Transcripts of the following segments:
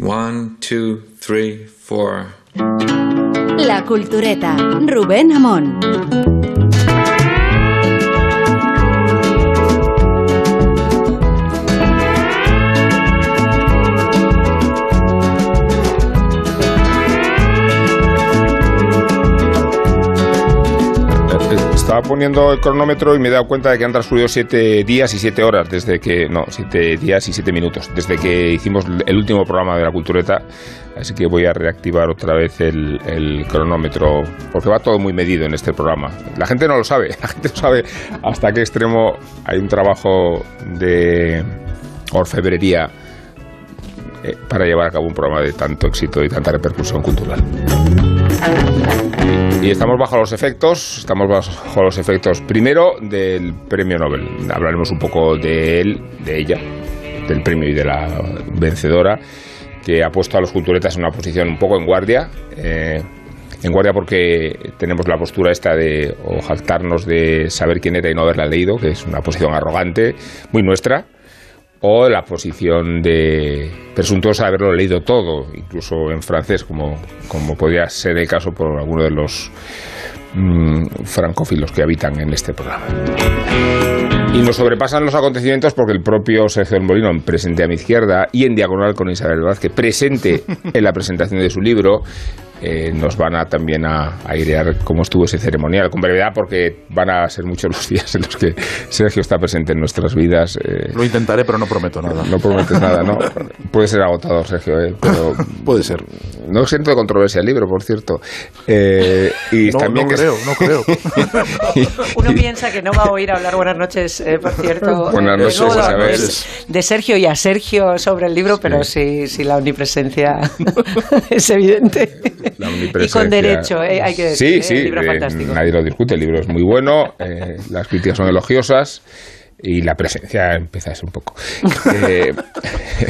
One, two, three, four. La Cultureta, Rubén Amón. Estaba poniendo el cronómetro y me he dado cuenta de que han transcurrido siete días y siete horas desde que. No, siete días y siete minutos desde que hicimos el último programa de la Cultureta. Así que voy a reactivar otra vez el, el cronómetro porque va todo muy medido en este programa. La gente no lo sabe, la gente no sabe hasta qué extremo hay un trabajo de orfebrería eh, para llevar a cabo un programa de tanto éxito y tanta repercusión cultural. Y estamos bajo los efectos, estamos bajo los efectos primero del premio Nobel. Hablaremos un poco de él, de ella, del premio y de la vencedora, que ha puesto a los culturetas en una posición un poco en guardia. eh, en guardia porque tenemos la postura esta de o jactarnos de saber quién era y no haberla leído, que es una posición arrogante, muy nuestra o la posición de presuntuosa de haberlo leído todo, incluso en francés, como, como podría ser el caso por alguno de los mm, francófilos que habitan en este programa. Y nos sobrepasan los acontecimientos porque el propio Sergio Molino, presente a mi izquierda y en diagonal con Isabel Vázquez, presente en la presentación de su libro, eh, nos van a también a, a airear cómo estuvo ese ceremonial, con brevedad, porque van a ser muchos los días en los que Sergio está presente en nuestras vidas. eh, Lo intentaré, pero no prometo nada. no prometes nada, ¿no? Puede ser agotador, Sergio, ¿eh? pero Puede ser. no siento de controversia el libro, por cierto. Eh, y No, también no que- creo, no creo. Uno piensa que no va a oír hablar buenas noches, eh, por cierto. Buenas eh, noches, luego Isabel. de, de Sergio y a Sergio sobre el libro, pero sí, sí la omnipresencia es evidente. La Y con derecho, eh, hay que decir. Sí, eh, sí, el libro eh, fantástico. nadie lo discute, el libro es muy bueno, eh, las críticas son elogiosas y la presencia empieza a ser un poco. Eh,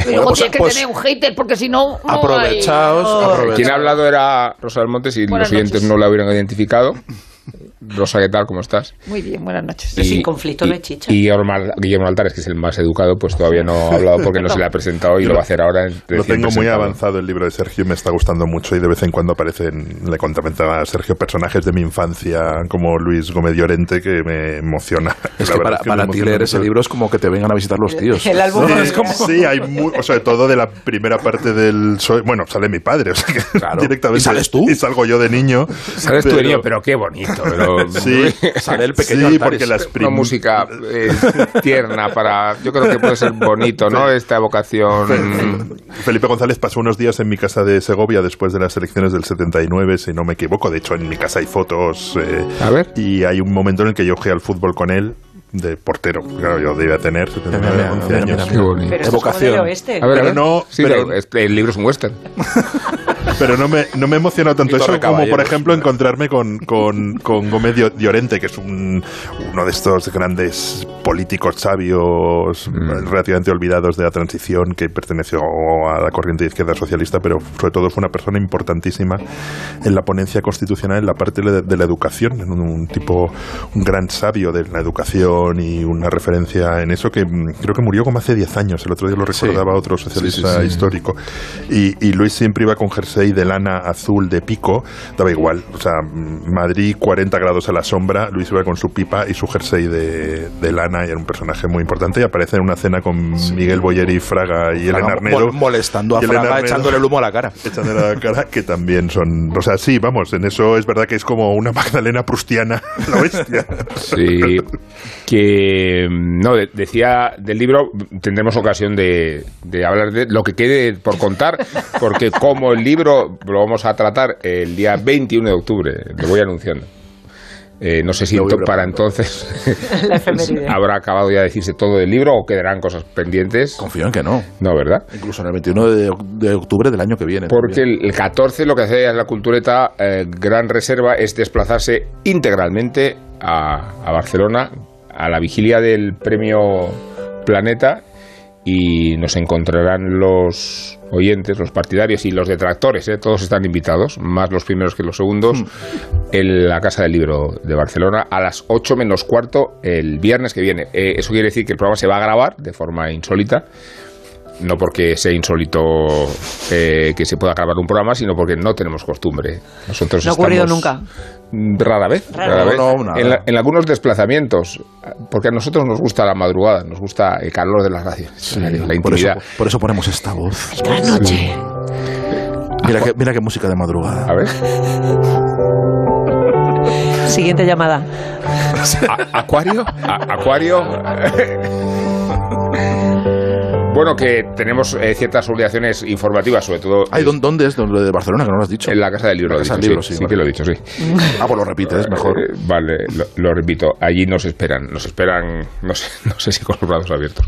Bueno, pues- tiene que pues- tener un hater porque si no, no hay- Aprovechaos, Oh. aprovechaos. quien ha hablado era Rosa del Montes y Buenas los oyentes noches. no la hubieran identificado. Rosa, ¿qué tal? ¿Cómo estás? Muy bien, buenas noches. Y sin conflicto no hay chicha. Y Guillermo Al- Guillermo Altares, que es el más educado, pues todavía no ha hablado porque no se le ha presentado y lo va a hacer ahora. Lo tengo muy avanzado el libro de Sergio y me está gustando mucho y de vez en cuando aparecen, le contaba a Sergio, personajes de mi infancia como Luis Gómez Llorente que me emociona. Es que para, es que para me ti leer mucho. ese libro es como que te vengan a visitar los tíos. El álbum Sí, es como- sí, hay o sea, todo de la primera parte del... soy- bueno, sale mi padre, o sea que Claro. directamente... ¿Y sales tú? Y salgo yo de niño. Sabes tú de niño, pero qué bonito. Pero, Sí, Sale el pequeño sí, Altares. porque las una música eh, tierna para. Yo creo que puede ser bonito, ¿no? Esta vocación. Felipe González pasó unos días en mi casa de Segovia después de las elecciones del 79, si no me equivoco. De hecho, en mi casa hay fotos. eh, A ver. Y hay un momento en el que yo jugué al fútbol con él de portero. Claro, yo debía tener 79, Mira, 11 mira, años. Qué Evocación. A ver, Pero no- Sí, pero- pero es- el libro es un western. Pero no me, no me ha emocionado tanto eso como, por ejemplo, encontrarme con, con, con Gómez Llorente, que es un, uno de estos grandes políticos sabios Mm. relativamente olvidados de la transición que perteneció a la corriente de izquierda socialista, pero sobre todo fue una persona importantísima en la ponencia constitucional en la parte de, de la educación, en un, un tipo, un gran sabio de la educación y una referencia en eso que mm, creo que murió como hace 10 años, el otro día lo recordaba otro socialista sí, sí. histórico. Y, y Luis siempre iba con jersey de lana azul de pico, daba igual. O sea, mm, Madrid 40 grados a la sombra, Luis iba con su pipa y su jersey de, de lana y era un personaje muy importante y aparece en una cena con Miguel Boyer y Fraga y Elena Fraga Arnedo. mol- molestando a Fraga, Arnedo. echándole el humo a la cara. Echándole a la cara, que también son. O sea, sí, vamos, en eso es verdad que es como una Magdalena prustiana, la bestia. Sí. Que. No, de- decía del libro, tendremos ocasión de, de hablar de lo que quede por contar, porque como el libro lo vamos a tratar el día 21 de octubre, lo voy anunciando. Eh, no sé si para entonces habrá acabado ya de decirse todo del libro o quedarán cosas pendientes. Confío en que no. No, ¿verdad? Incluso en el 21 de, de octubre del año que viene. Porque el, el 14 lo que hace la cultureta eh, Gran Reserva es desplazarse integralmente a, a Barcelona a la vigilia del premio Planeta y nos encontrarán los oyentes, los partidarios y los detractores, ¿eh? todos están invitados, más los primeros que los segundos, en la Casa del Libro de Barcelona a las 8 menos cuarto el viernes que viene. Eh, eso quiere decir que el programa se va a grabar de forma insólita no porque sea insólito eh, que se pueda grabar un programa, sino porque no tenemos costumbre. Nosotros No ha ocurrido nunca. Rara vez, Rara rara vez. No, no, en, la- en algunos desplazamientos, porque a nosotros nos gusta la madrugada, nos gusta el calor de la radio, la por, eso, por eso ponemos esta voz. Cada noche. Mira qué, mira qué música de madrugada. A ver, Siguiente llamada. A- Acuario, A- Acuario. Bueno, que tenemos eh, ciertas obligaciones informativas, sobre todo Ay, ¿dó- ¿dónde es? ¿Dónde de Barcelona? Que no lo has dicho. en la Casa del Libro. La lo he Casa dicho, Libro, sí, sí, sí vale. que lo he dicho, sí. Ah, pues lo repites, mejor. Eh, vale, lo, lo repito, allí nos esperan, nos esperan, no sé, no sé si con los brazos abiertos.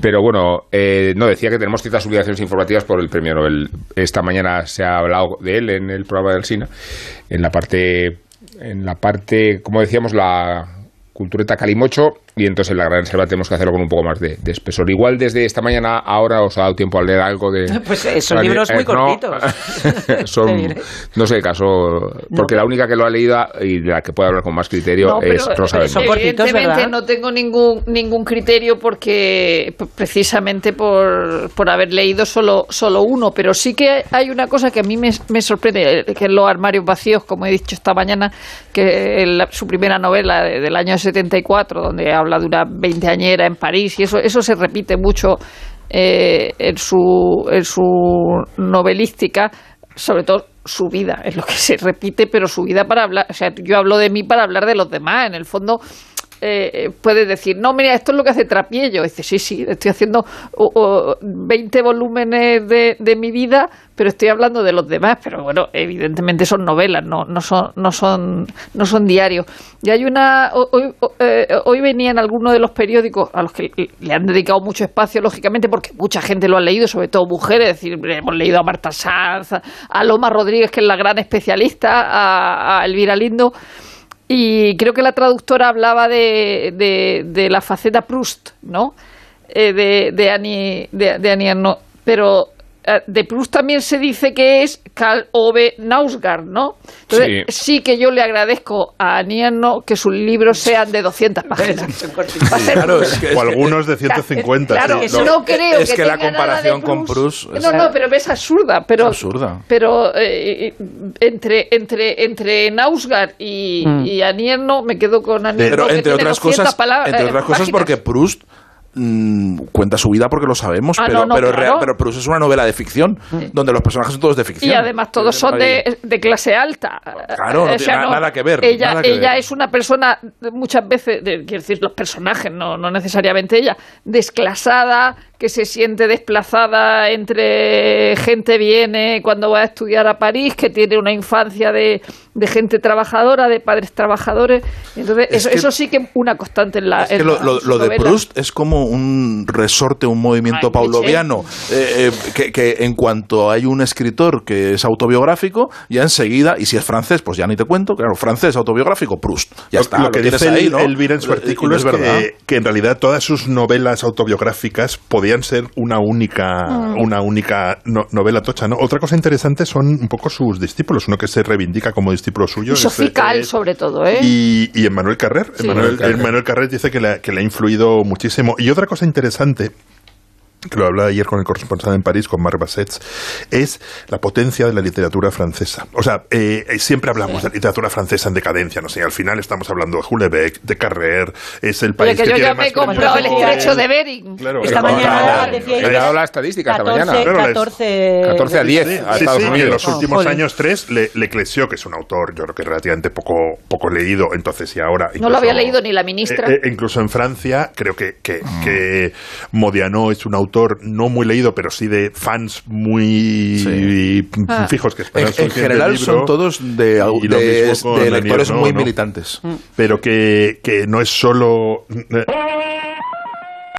Pero bueno, eh, no decía que tenemos ciertas obligaciones informativas por el premio Nobel. Esta mañana se ha hablado de él en el programa del SINA, en la parte, en la parte, como decíamos, la cultureta Calimocho, y entonces en la gran selva tenemos que hacerlo con un poco más de, de espesor. Igual desde esta mañana ahora os ha dado tiempo a leer algo de... Pues eh, son libros muy eh, no, cortitos. son, no sé el caso, porque la única que lo ha leído y de la que puede hablar con más criterio No, pero, es Rosa Belmonte. por- cortitos, Evidentemente ¿verdad? no tengo ningún ningún criterio porque precisamente por, por haber leído solo solo uno, pero sí que hay una cosa que a mí me, me sorprende, eh, que es los armarios vacíos, como he dicho esta mañana, que el- su primera novela de- del año 74, donde habla de una veinteañera en París y eso eso se repite mucho eh, en su en su novelística, sobre todo su vida, es lo que se repite, pero su vida para hablar, o sea, yo hablo de mí para hablar de los demás, en el fondo eh, puedes decir, no, mira, esto es lo que hace Trapiello. Dice, sí, sí, estoy haciendo o- o 20 volúmenes de, mi vida, pero estoy hablando de los demás. Pero bueno, evidentemente son novelas, no, no, son, no, son, no son diarios. Y hay una. ho- Hoy, ho- eh, hoy venía en alguno de los periódicos a los que le han dedicado mucho espacio, lógicamente, porque mucha gente lo ha leído, sobre todo mujeres. Es decir, hemos leído a Marta Sanz, a Loma Rodríguez, que es la gran especialista, a Elvira Lindo. Y creo que la traductora hablaba de, de, de la faceta Proust, ¿no? Eh, de, de Annie, de, Ernaux. Pero de Proust también se dice que es Karl Ove Nausgard, ¿no? Entonces, sí. que yo le agradezco a Ernaux que sus libros sean de 200 páginas. Ser- Claro, es que, O algunos de 150. Claro, sí. eso no creo es que la tenga nada de comparación con Proust es- No, no, pero es absurda. Pero, Es absurda. Pero eh, entre, entre, entre Nausgard y, y Annie Ernaux me quedo con Annie pero que entre tiene otras 200 cosas, palabras- entre eh, otras cosas páginas. porque Proust mm, cuenta su vida porque lo sabemos, Ah, pero, no, no, pero, claro. pero Proust es una novela de ficción, donde los personajes son todos de ficción. Y además todos son de, de clase alta. Claro, no O tiene na- nada que ver, Ella, nada que ella ver. es una persona, muchas veces, de- quiero decir, los personajes, no, no necesariamente ella, desclasada, que se siente desplazada entre gente viene cuando va a estudiar a París, que tiene una infancia de, de gente trabajadora, de padres trabajadores. Entonces, Es eso, que- eso sí que es una constante en la. Es que lo, la- lo- su lo de. Proust es como un resorte, un movimiento Ay, pauloviano, eh, eh, que, que en cuanto hay un escritor que es autobiográfico, ya enseguida, y si es francés, pues ya ni te cuento, claro, francés autobiográfico, Proust, ya está, lo que dice ahí, el- ¿no? Elvira en su artículo es, verdad. que, que en realidad todas sus novelas autobiográficas podían ser una única, Mm. una única no- novela tocha. ¿no? Otra cosa interesante son un poco sus discípulos, uno que se reivindica como discípulo suyo. Y Calle, sobre todo, ¿eh? Y, y Emmanuel Carrer. Sí. Emmanuel, Emmanuel Carrer dice que le, que le ha influido muchísimo. Y otra cosa interesante que lo hablaba ayer con el corresponsal en París, con Marc Bassets, es la potencia de la literatura francesa. O sea, eh, eh, siempre hablamos de literatura francesa en decadencia, no sé, al final estamos hablando de Houellebecq, de Carrer, es el Oye, país que que yo tiene ya me he más comprado el premios estrecho de Bering. Claro, Esta claro. mañana decía He dado la estadística esta 14, mañana. Claro, les- 14, 14 a 10 Sí, a sí, Estados sí, y en Unidos. los Oh, últimos joder. años tres, Le, Leclerc, que es un autor, yo creo que relativamente poco, poco leído, entonces y ahora... No lo había leído ni la ministra. Eh, eh, incluso en Francia, creo que, que, que Modiano es un autor no muy leído, pero sí de fans muy Sí. Ah. fijos que En, esperan en siguiente general libro. son todos de, de- de lectores No, muy ¿no? militantes. Pero que, que no es solo...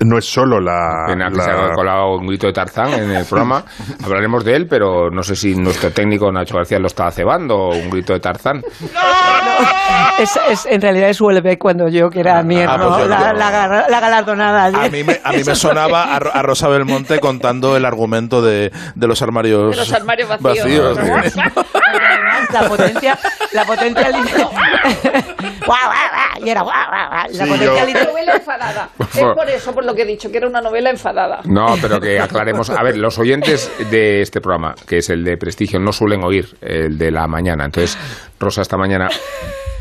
No es solo la... Pena que la- se haya colado un grito de Tarzán en el programa. Hablaremos de él, pero no sé si nuestro técnico Nacho García lo está cebando, un grito de Tarzán. Es, es- en realidad es Houellebecq cuando yo, que era mierda, Ah, pues yo la, no. la gar- la galardonada. A mí me, a mí me sonaba a, a Rosa Belmonte contando el argumento de, de los armarios, De los armarios vacíos. Además, la potencia, la potencia literaria. Guau, guau, guau, y era guau, guau, guau. La Sí, potencia yo- enfadada. Es por eso, por lo que he dicho, que era una novela enfadada. No, pero que aclaremos. A ver, los oyentes de este programa, que es el de Prestigio, no suelen oír el de la mañana. Entonces, Rosa esta mañana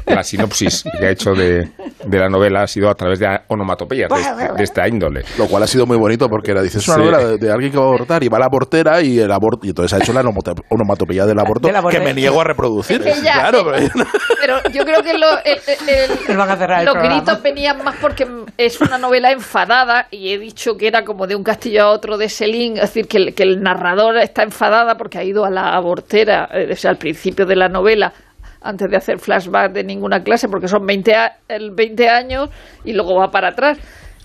la sinopsis que ha hecho de, de la novela ha sido a través de onomatopeyas de, de esta índole. Lo cual ha sido muy bonito porque era, dice, es una Sí. novela de, de alguien que va a abortar y va a la abortera y el aborto, y entonces ha hecho la onomato- onomatopeya del aborto la que me niego a reproducir. Es que ya, claro, pero- pero yo creo que lo- el- el- Nos van a cerrar el los programa. gritos venían más porque es una novela enfadada y he dicho que era como de un castillo a otro de Selín, es decir, que el, que el narrador está enfadada porque ha ido a la abortera, eh, o sea, al principio de la novela, antes de hacer flashback de ninguna clase, porque son 20, a- el 20 años y luego va para atrás.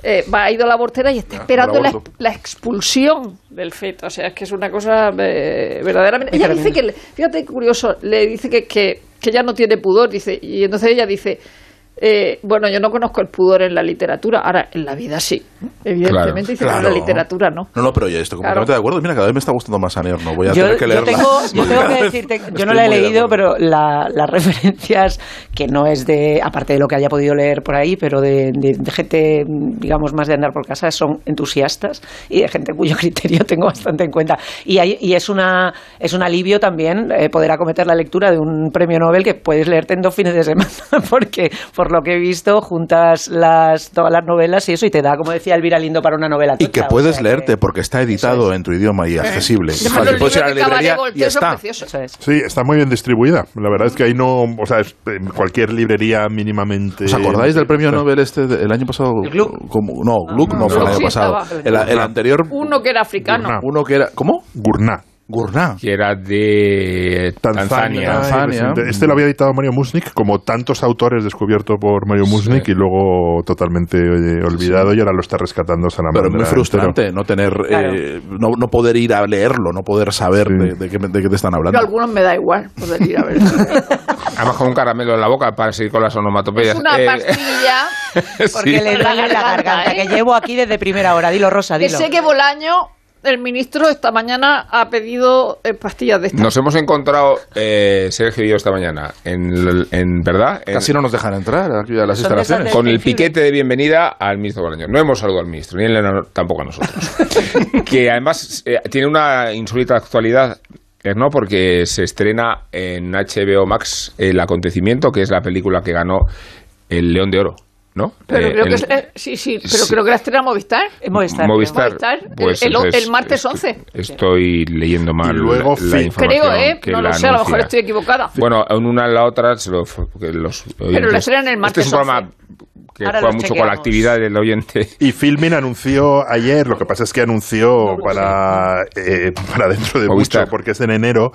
Eh, va, ha ido a la abortera y está esperando la, la expulsión del feto. O sea, es que es una cosa eh, verdaderamente. Ella dice que, le- fíjate curioso, le dice que, que, que ella no tiene pudor, dice, y entonces ella dice, eh, bueno, yo no conozco el pudor en la literatura, ahora en la vida sí, evidentemente, pero en Claro. la literatura no. No, no, pero yo estoy completamente Claro. de acuerdo. Mira, cada vez me está gustando más Aner, no voy a Yo, tener que yo leerla. tengo, yo tengo que decirte, yo estoy no la he leído, pero la- las referencias, que no es de, aparte de lo que haya podido leer por ahí, pero de, de- de gente, digamos, más de andar por casa, son entusiastas y de gente cuyo criterio tengo bastante en cuenta. Y, hay- y es, una, es un alivio también eh, poder acometer la lectura de un premio Nobel que puedes leerte en dos fines de semana, porque por lo que he visto, juntas las, todas las novelas y eso, y te da, como decía Elvira Lindo, para una novela. Y tocha, que o puedes sea leerte porque está editado en tu idioma y accesible. Puedes ir a la librería Cabaret y está. es. Sí, está muy bien distribuida. La verdad es que ahí no, o sea, es- en cualquier librería mínimamente. ¿Os acordáis del premio Nobel este del año pasado? ¿El Gluck? Como- no, Gluck no fue el año sí pasado. El, el anterior, Uno que era africano. Gurnah. uno que era. ¿Cómo? Gurnah. Gurnah. Que era de Tanzania. Tanzania. Tanzania. Ay, Este lo había editado Mario Musnik, como tantos autores descubierto por Mario Musnik y luego totalmente oye, olvidado y ahora lo está rescatando Salamandra. Pero es muy frustrante no tener, Claro. eh, no, no poder ir a leerlo, no poder saber Sí. de, de qué, de qué te están Yo a hablando. algunos me da igual poder ir a ver. Además con un caramelo en la boca para seguir con las onomatopeyas. Es una Eh, pastilla Porque Sí. le duele la garganta, ¿eh? que llevo aquí desde primera hora. Dilo, Rosa, que dilo. sé que Bolaño, el ministro, esta mañana ha pedido eh, pastillas de estas. Nos hemos encontrado, eh, Sergio y yo esta mañana, en, en verdad, en- Casi no nos dejan entrar aquí a las instalaciones. con el piquete de bienvenida al ministro Bolaño. No hemos saludado al ministro, ni él tampoco a nosotros. que además eh, tiene una insólita actualidad. eh, ¿no? Porque se estrena en HBO Max El Acontecimiento, que es la película que ganó el León de Oro, ¿no? Pero Eh, creo que el- es- eh, sí, sí, pero sí. creo que la estrena Movistar. Movistar. Movistar, Movistar, el- pues el- entonces el martes estoy- 11. Estoy leyendo mal Y luego la, la información. Creo, ¿eh? que No lo sé, a lo mejor anuncia. estoy equivocada. Bueno, en una en la otra, se lo, porque los oyentes- la estrenan el martes Este es un programa que Ahora juega mucho con la actividad del oyente. Y Filmin anunció ayer, lo que pasa es que anunció para, eh, para dentro de Movistar. mucho, porque es en enero,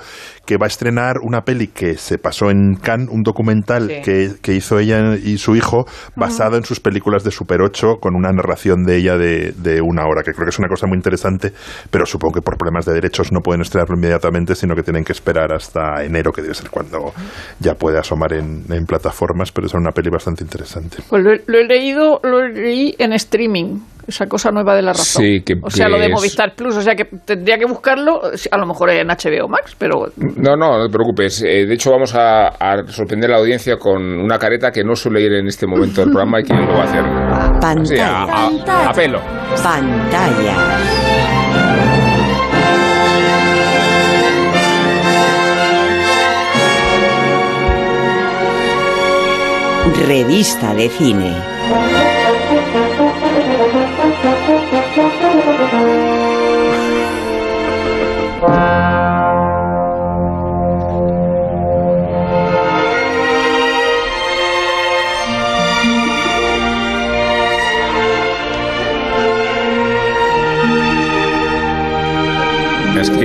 que va a estrenar una peli que se pasó en Cannes, un documental Sí. que, que hizo ella y su hijo, basado en sus películas de Super 8, con una narración de ella de, de una hora, que creo que es una cosa muy interesante, pero supongo que por problemas de derechos no pueden estrenarlo inmediatamente, sino que tienen que esperar hasta enero, que debe ser cuando ya puede asomar en, en plataformas, pero es una peli bastante interesante. Pues lo, he- lo he leído, lo leí en streaming. Esa cosa nueva de la razón. Sí, que- o sea, lo de es- Movistar Plus. O sea, que tendría que buscarlo, a lo mejor en HBO Max, pero No, no, no te preocupes. Eh, de hecho, vamos a, a sorprender a la audiencia con una careta que no suele ir en este momento del programa y que lo va a hacer. Sí, a, Pantalla. a- a pelo. Pantalla. Revista de cine.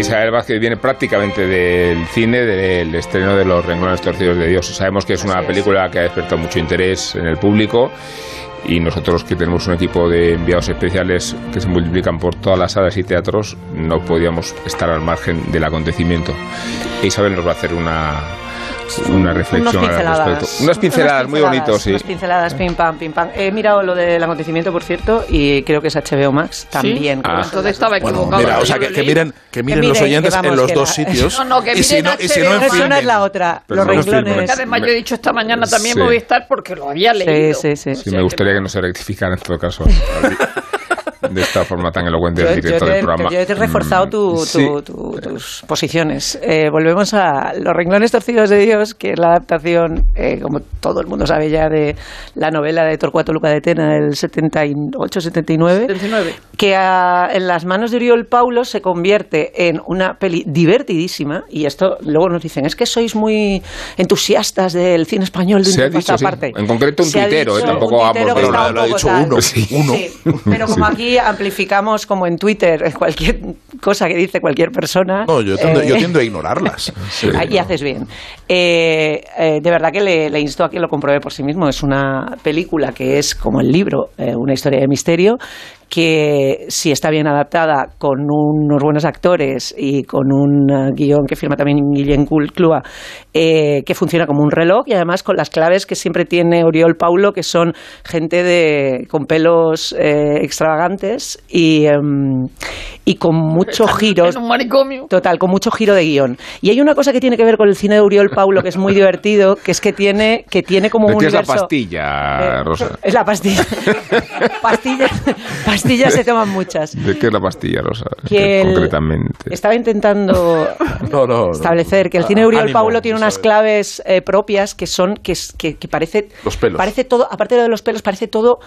Isabel Vázquez viene prácticamente del cine, del estreno de Los Renglones Torcidos de Dios. Sabemos que es una película que ha despertado mucho interés en el público y nosotros que tenemos un equipo de enviados especiales que se multiplican por todas las salas y teatros, no podíamos estar al margen del acontecimiento. Isabel nos va a hacer una, una reflexión Unas al pinceladas. respecto. Unas pinceladas muy bonitos, sí. Unas pinceladas, pim pam, pim pam. He mirado lo del acontecimiento, por cierto, y creo que es HBO Max también. creo Ah. que entonces estaba equivocado. Mira, o sea, lo que, he que miren, que miren miren, los que oyentes vamos, en los que dos la- sitios. No, no, que y si miren no, y si no no es la otra. Pero los no renglones. Además, yo he dicho esta mañana también Sí. Movistar porque lo había leído. Sí, sí, sí. Sí, me gustaría que no se rectificara en todo caso. de esta forma tan elocuente el Yo, yo director del programa. yo he reforzado tu- Mm, tu- sí. tu- tus posiciones. Eh, volvemos a Los renglones torcidos de Dios, que es la adaptación, eh, como todo el mundo sabe ya, de la novela de Torcuato Luca de Tena del 78-79. 79. que a- en las manos de Oriol Paulo se convierte en una peli divertidísima y esto luego nos dicen es que sois muy entusiastas del cine español de Se ha dicho, esta sí. parte. En concreto un Se ha tuitero, dicho eh, tampoco un vamos tuitero de- está Lo ha- lo dicho tal. uno, Sí. uno. Sí, pero como aquí amplificamos como en Twitter cualquier cosa que dice cualquier persona No, yo tiendo, eh, yo tiendo a ignorarlas. Ahí haces bien. Eh, eh, de verdad que le, le insto a que lo compruebe por sí mismo. Es una película que es como el libro, eh, una historia de misterio que si está bien adaptada con unos buenos actores y con un eh, guion que firma también Guillem Cul- Clua, eh, que funciona como un reloj y además con las claves que siempre tiene Oriol Paulo, que son gente de, con pelos eh, extravagantes y, em, y con muchos giros. En un manicomio. Total, con mucho giro de guion. Y hay una cosa que tiene que ver con el cine de Uriol Paulo que es muy divertido, que es que tiene, que tiene como ¿De un qué es la pastilla, Eh, Rosa? Es la pastilla. pastillas, pastillas se toman muchas. ¿De qué es la pastilla, Rosa? Que el- Concretamente. Estaba intentando No, no, no. establecer que el cine de Ánimo, Paulo tiene unas claves eh, propias que son que, que, que parece Los pelos. parece todo aparte de los pelos parece todo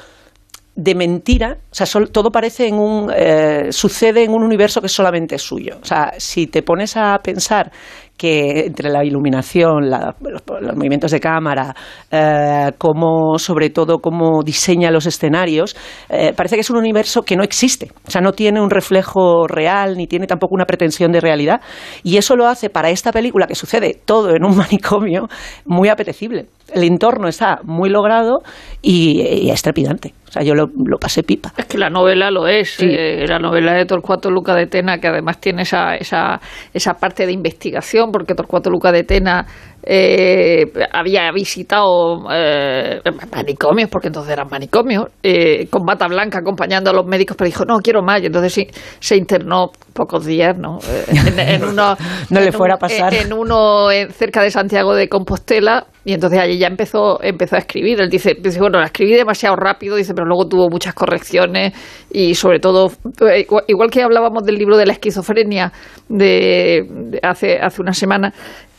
de mentira, o sea, sol- todo parece en un eh, sucede en un universo que solamente es suyo. O sea, si te pones a pensar que entre la iluminación, la- los, movimientos de cámara, eh, sobre todo, cómo diseña los escenarios, eh, parece que es un universo que no existe. O sea, no tiene un reflejo real, ni tiene tampoco una pretensión de realidad. Y eso lo hace para esta película, que sucede todo en un manicomio, muy apetecible. El entorno está muy logrado y, y es trepidante. O sea, yo lo, lo pasé pipa. Es que la novela lo es, Sí. eh, la novela de Torcuato Luca de Tena, que además tiene esa, esa, esa parte de investigación, porque Torcuato Luca de Tena eh, había visitado eh, manicomios, porque entonces eran manicomios, eh, con bata blanca acompañando a los médicos, pero dijo, no, quiero más, y entonces sí, se internó pocos días, ¿no? Eh, en, en uno, No le en fuera un- a pasar. En uno eh, cerca de Santiago de Compostela, y entonces allí ya empezó, empezó a escribir. Él dice, dice, bueno, la escribí demasiado rápido, dice, pero luego tuvo muchas correcciones y sobre todo, igual, igual que hablábamos del libro de la esquizofrenia de, de hace, hace una semana,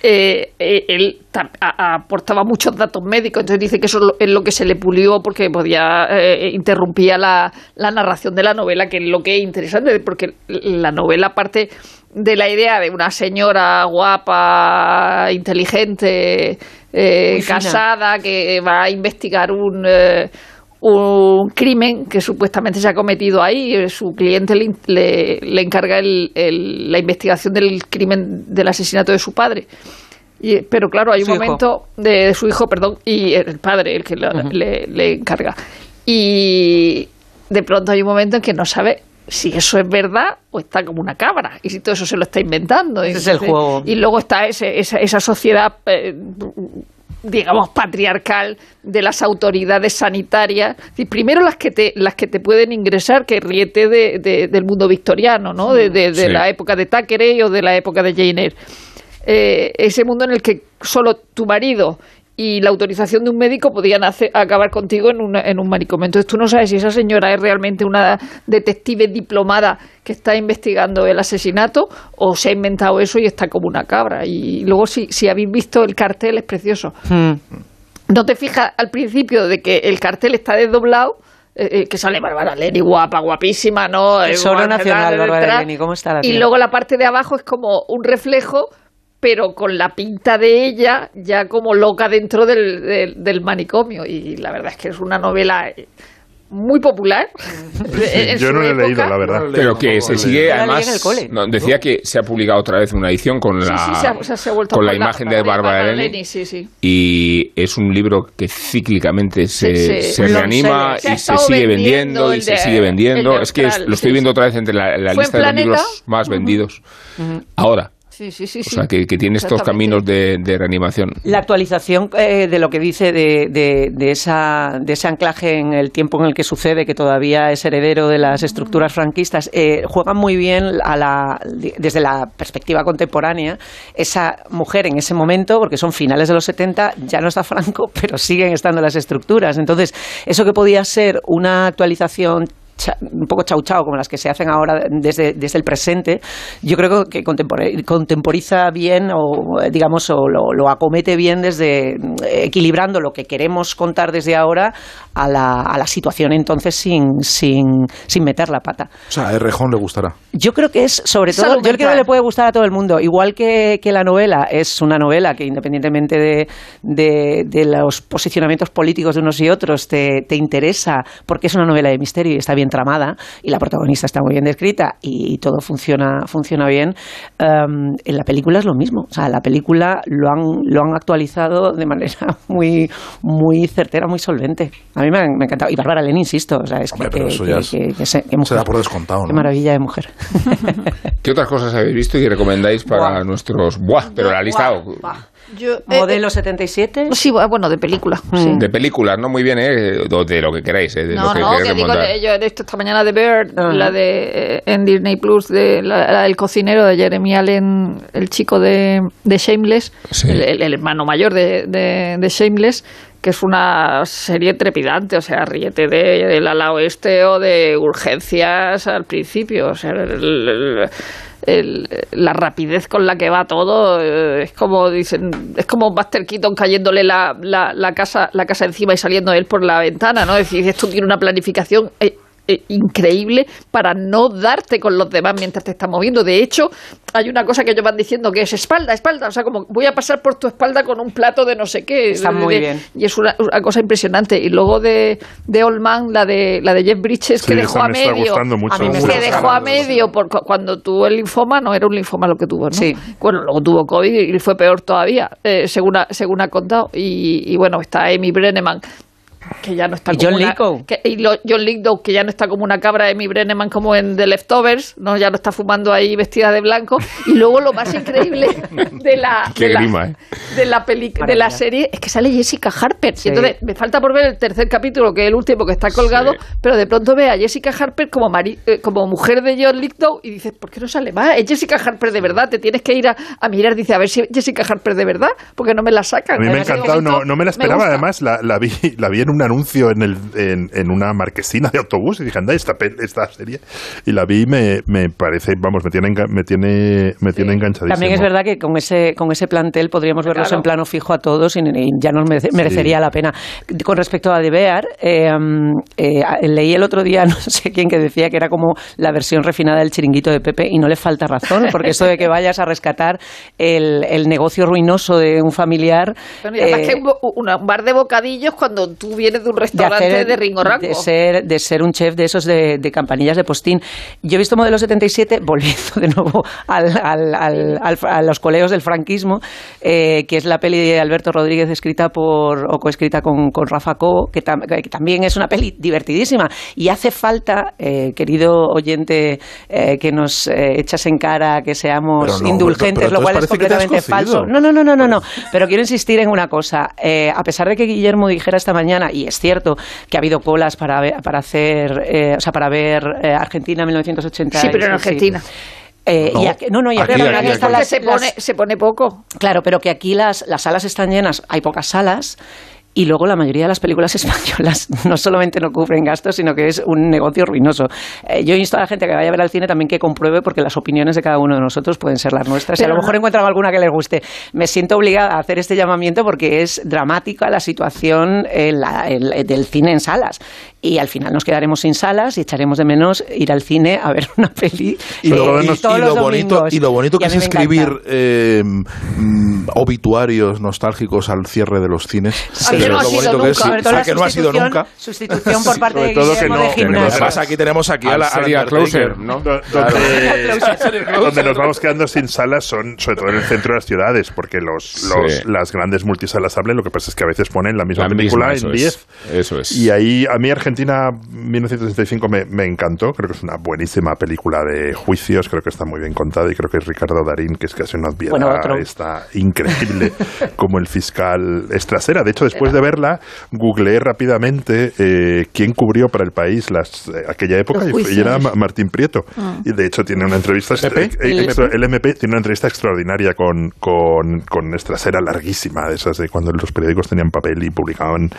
eh, eh, él aportaba muchos datos médicos, entonces dice que eso es lo- que se le pulió porque podía eh, interrumpía la, la narración de la novela, que es lo que es interesante, porque la novela parte de la idea de una señora guapa, inteligente, eh, casada, que va a investigar un, eh, un crimen que supuestamente se ha cometido ahí. Eh, Su cliente le, le- le encarga el- el- la investigación del crimen del asesinato de su padre. Y, pero claro, hay un Su momento de, de su hijo, perdón, y el padre el que lo- le, le encarga. Y de pronto hay un momento en que no sabe si eso es verdad o está como una cabra y si todo eso se lo está inventando. Ese es el juego. Y luego está ese- esa, esa sociedad, eh, digamos, patriarcal de las autoridades sanitarias. Y primero las que te, las que te pueden ingresar, que ríete de- de- del mundo victoriano, ¿no? De, de- Sí. la época de Thackeray o de la época de Jane Eyre. Eh, ese mundo en el que solo tu marido y la autorización de un médico podían hacer- acabar contigo en, una- en un manicomio. Entonces tú no sabes si esa señora es realmente una detective diplomada que está investigando el asesinato o se ha inventado eso y está como una cabra. Y luego si, si habéis visto el cartel es precioso. Hmm. No te fijas al principio de que el cartel está desdoblado, eh, eh, que sale Bárbara Leni, guapa, guapísima, ¿no? Guapa, nacional, Bárbara. Leni, ¿cómo está la Y tía? luego la parte de abajo es como un reflejo, pero con la pinta de ella ya como loca dentro del, del- del manicomio. Y la verdad es que es una novela eh, muy popular. Yo no lo he leído, la verdad. Pero que se sigue, además, no, decía que se ha publicado otra vez una edición con la, sí, se ha, se ha- se ha vuelto con a la imagen de Bárbara Leni. Sí, sí. Y es un libro que cíclicamente se, Sí, sí. se reanima y se sigue vendiendo vendiendo y se sigue vendiendo. Es que es- lo estoy viendo sí. otra vez entre la, la ¿Fue lista de los libros más vendidos. Ahora. Sí, sí, sí, O sea, que, que tiene estos caminos de, de reanimación. La actualización eh, de lo que dice de, de- de esa, de ese anclaje en el tiempo en el que sucede, que todavía es heredero de las estructuras franquistas, eh, juega muy bien a la, desde la perspectiva contemporánea. Esa mujer en ese momento, porque son finales de los 70, ya no está Franco, pero siguen estando las estructuras. Entonces, eso que podía ser una actualización un poco chau chau, como las que se hacen ahora desde, desde el presente, yo creo que contempor- contemporiza bien o, eh, digamos, o lo, lo acomete bien desde eh, equilibrando lo que queremos contar desde ahora a la, a la situación entonces sin, sin, sin meter la pata. O sea, a Errejón le gustará. Yo creo que es, sobre todo, Salud yo creo que mental. le puede gustar a todo el mundo. Igual que, que la novela es una novela que, independientemente de, de- de los posicionamientos políticos de unos y otros, te, te interesa porque es una novela de misterio y está bien tramada y la protagonista está muy bien descrita y, todo funciona, funciona bien. em, en la película es lo mismo. O sea, la película lo han, lo han actualizado de manera muy, muy certera, muy solvente. A mí me ha, me ha encantado. Y Bárbara Len, insisto, o sea, es Hombre, que, que- es- que- que se- que Se mujer. da por descontado, Qué maravilla de mujer. ¿Qué otras cosas habéis visto y que recomendáis para Buah. nuestros... Buah, pero la lista Yo, eh, Modelo 77. eh, sí, bueno, de película. sí. de películas, no muy bien, ¿eh? De lo que queráis, ¿eh? De No, lo que no, que digo, remontar. yo he visto esta mañana de Bird, Ajá. la de eh, en Disney Plus, de la, la del cocinero de Jeremy Allen, el chico de, de Shameless, Sí. el, el- el hermano mayor de, de, de Shameless, que es una serie trepidante, o sea, ríete de, del ala oeste o de urgencias al principio, o sea, el- el- el- la rapidez con la que va todo eh, es como dicen es como Buster Keaton cayéndole la, la, casa la casa encima y saliendo él por la ventana no es decir esto tiene una planificación eh, increíble para no darte con los demás mientras te estás moviendo de hecho hay una cosa que ellos van diciendo que es espalda espalda o sea como voy a pasar por tu espalda con un plato de no sé qué Está muy de- bien. y es una, una cosa impresionante y luego de, de Old Man la de la de Jeff Bridges Sí, que dejó a me está medio gustando mucho. A mí me que está dejó a medio por, cu- cuando tuvo el linfoma, no era un linfoma lo que tuvo, ¿no? Sí. Bueno, luego tuvo COVID y fue peor todavía, eh, según, ha, según ha contado. Y, y bueno, está Amy Brenneman, que ya no está Y como John Lithgow. que- y lo- John Lithgow, que ya no está como una cabra Amy Brenneman como en The Leftovers, ¿no? Ya no está fumando ahí vestida de blanco. Y luego lo más increíble de la, Qué de la, grima, ¿eh? de la, peli- de Maravilla. la serie es que sale Jessica Harper. Sí. Y entonces me falta por ver el tercer capítulo, que es el último que está colgado, Sí. pero de pronto ve a Jessica Harper como, mari- eh, como mujer de John Lithgow y dices, ¿por qué no sale más? Es Jessica Harper de verdad, te tienes que ir a, a mirar, dice, a ver si es Jessica Harper de verdad, porque no me la sacan. A mí me ha de encantado, no, momento no me la esperaba. Además, la, la vi, la vi en un anuncio en, el, en, en una marquesina de autobús y dije, anda, esta, esta serie. Y la vi y me, me parece, vamos, me tiene, me tiene, me tiene enganchadísimo. También es verdad que con ese, con ese plantel podríamos verlos Claro. en plano fijo a todos y, y ya nos merece- merecería la pena. Con respecto a The Bear, eh, eh, leí el otro día, no sé quién, que decía que era como la versión refinada del chiringuito de Pepe y no le falta razón, porque eso de que vayas a rescatar el, el negocio ruinoso de un familiar... Bueno, y además eh, que un, un- un bar de bocadillos cuando tú vienes de un de restaurante hacer- de, Ringo Rango. de ser de ser un chef de esos de, de campanillas de postín. Yo he visto modelo 77 volviendo de nuevo al, al- al- al- a los coleos del franquismo eh, que es la peli de Alberto Rodríguez escrita por o coescrita con, con Rafa Co que, tam- que también es una peli divertidísima. Y hace falta eh, querido oyente eh, que nos eh, echas en cara que seamos no, indulgentes pero- pero lo cual es completamente falso. No no no no no no. Pero quiero insistir en una cosa. Eh, a pesar de que Guillermo dijera esta mañana y es cierto que ha habido colas para ver, para hacer eh, o sea para ver eh, Argentina 1980 Sí, pero en Argentina. Eh, No, y aquí- no, no, y aquí, aquí, aquí, las- se las- pone, se pone poco. Claro, pero que aquí las, las salas están llenas, hay pocas salas. Y luego la mayoría de las películas españolas no solamente no cubren gastos, sino que es un negocio ruinoso. Eh, yo insto a la gente que vaya a ver al cine también que compruebe, porque las opiniones de cada uno de nosotros pueden ser las nuestras. y a lo mejor encuentran alguna que les guste. Me siento obligada a hacer este llamamiento porque es dramática la situación la- del cine en salas. Y al final nos quedaremos sin salas y echaremos de menos ir al cine a ver una peli. Y lo, eh, y- todos y los lo bonito, domingos. y lo bonito Y que a es escribir eh, mm, obituarios nostálgicos al cierre de los cines. A que no ha lo sido bonito que es, nunca. Sobre o todo sea, la que no ha sido sustitución- nunca. Sustitución por Sí, parte de Guillermo no- de gimnasio. Además, aquí tenemos aquí a Al la closer, ¿no? Do- Donde, donde nos vamos quedando sin salas son sobre todo en el centro de las ciudades, porque los, los- Sí. las grandes multisalas hablen, lo que pasa es que a veces ponen la misma La película misma, en es. 10. Eso es. Y ahí, a mí Argentina 1965 me, me encantó, creo que es una buenísima película de juicios, creo que está muy bien contada y creo que Ricardo Darín, que es casi una obviedad, Bueno, está increíble como el fiscal estrasera. De hecho, después de verla, googleé rápidamente eh, quién cubrió para el país las, eh, aquella época y, era Ma- Martín Prieto. Y de hecho tiene una entrevista... ¿MP? eh, extra- el MP tiene una entrevista extraordinaria con, con, con Estrasera larguísima, de esas de cuando los periódicos tenían papel y publicaban,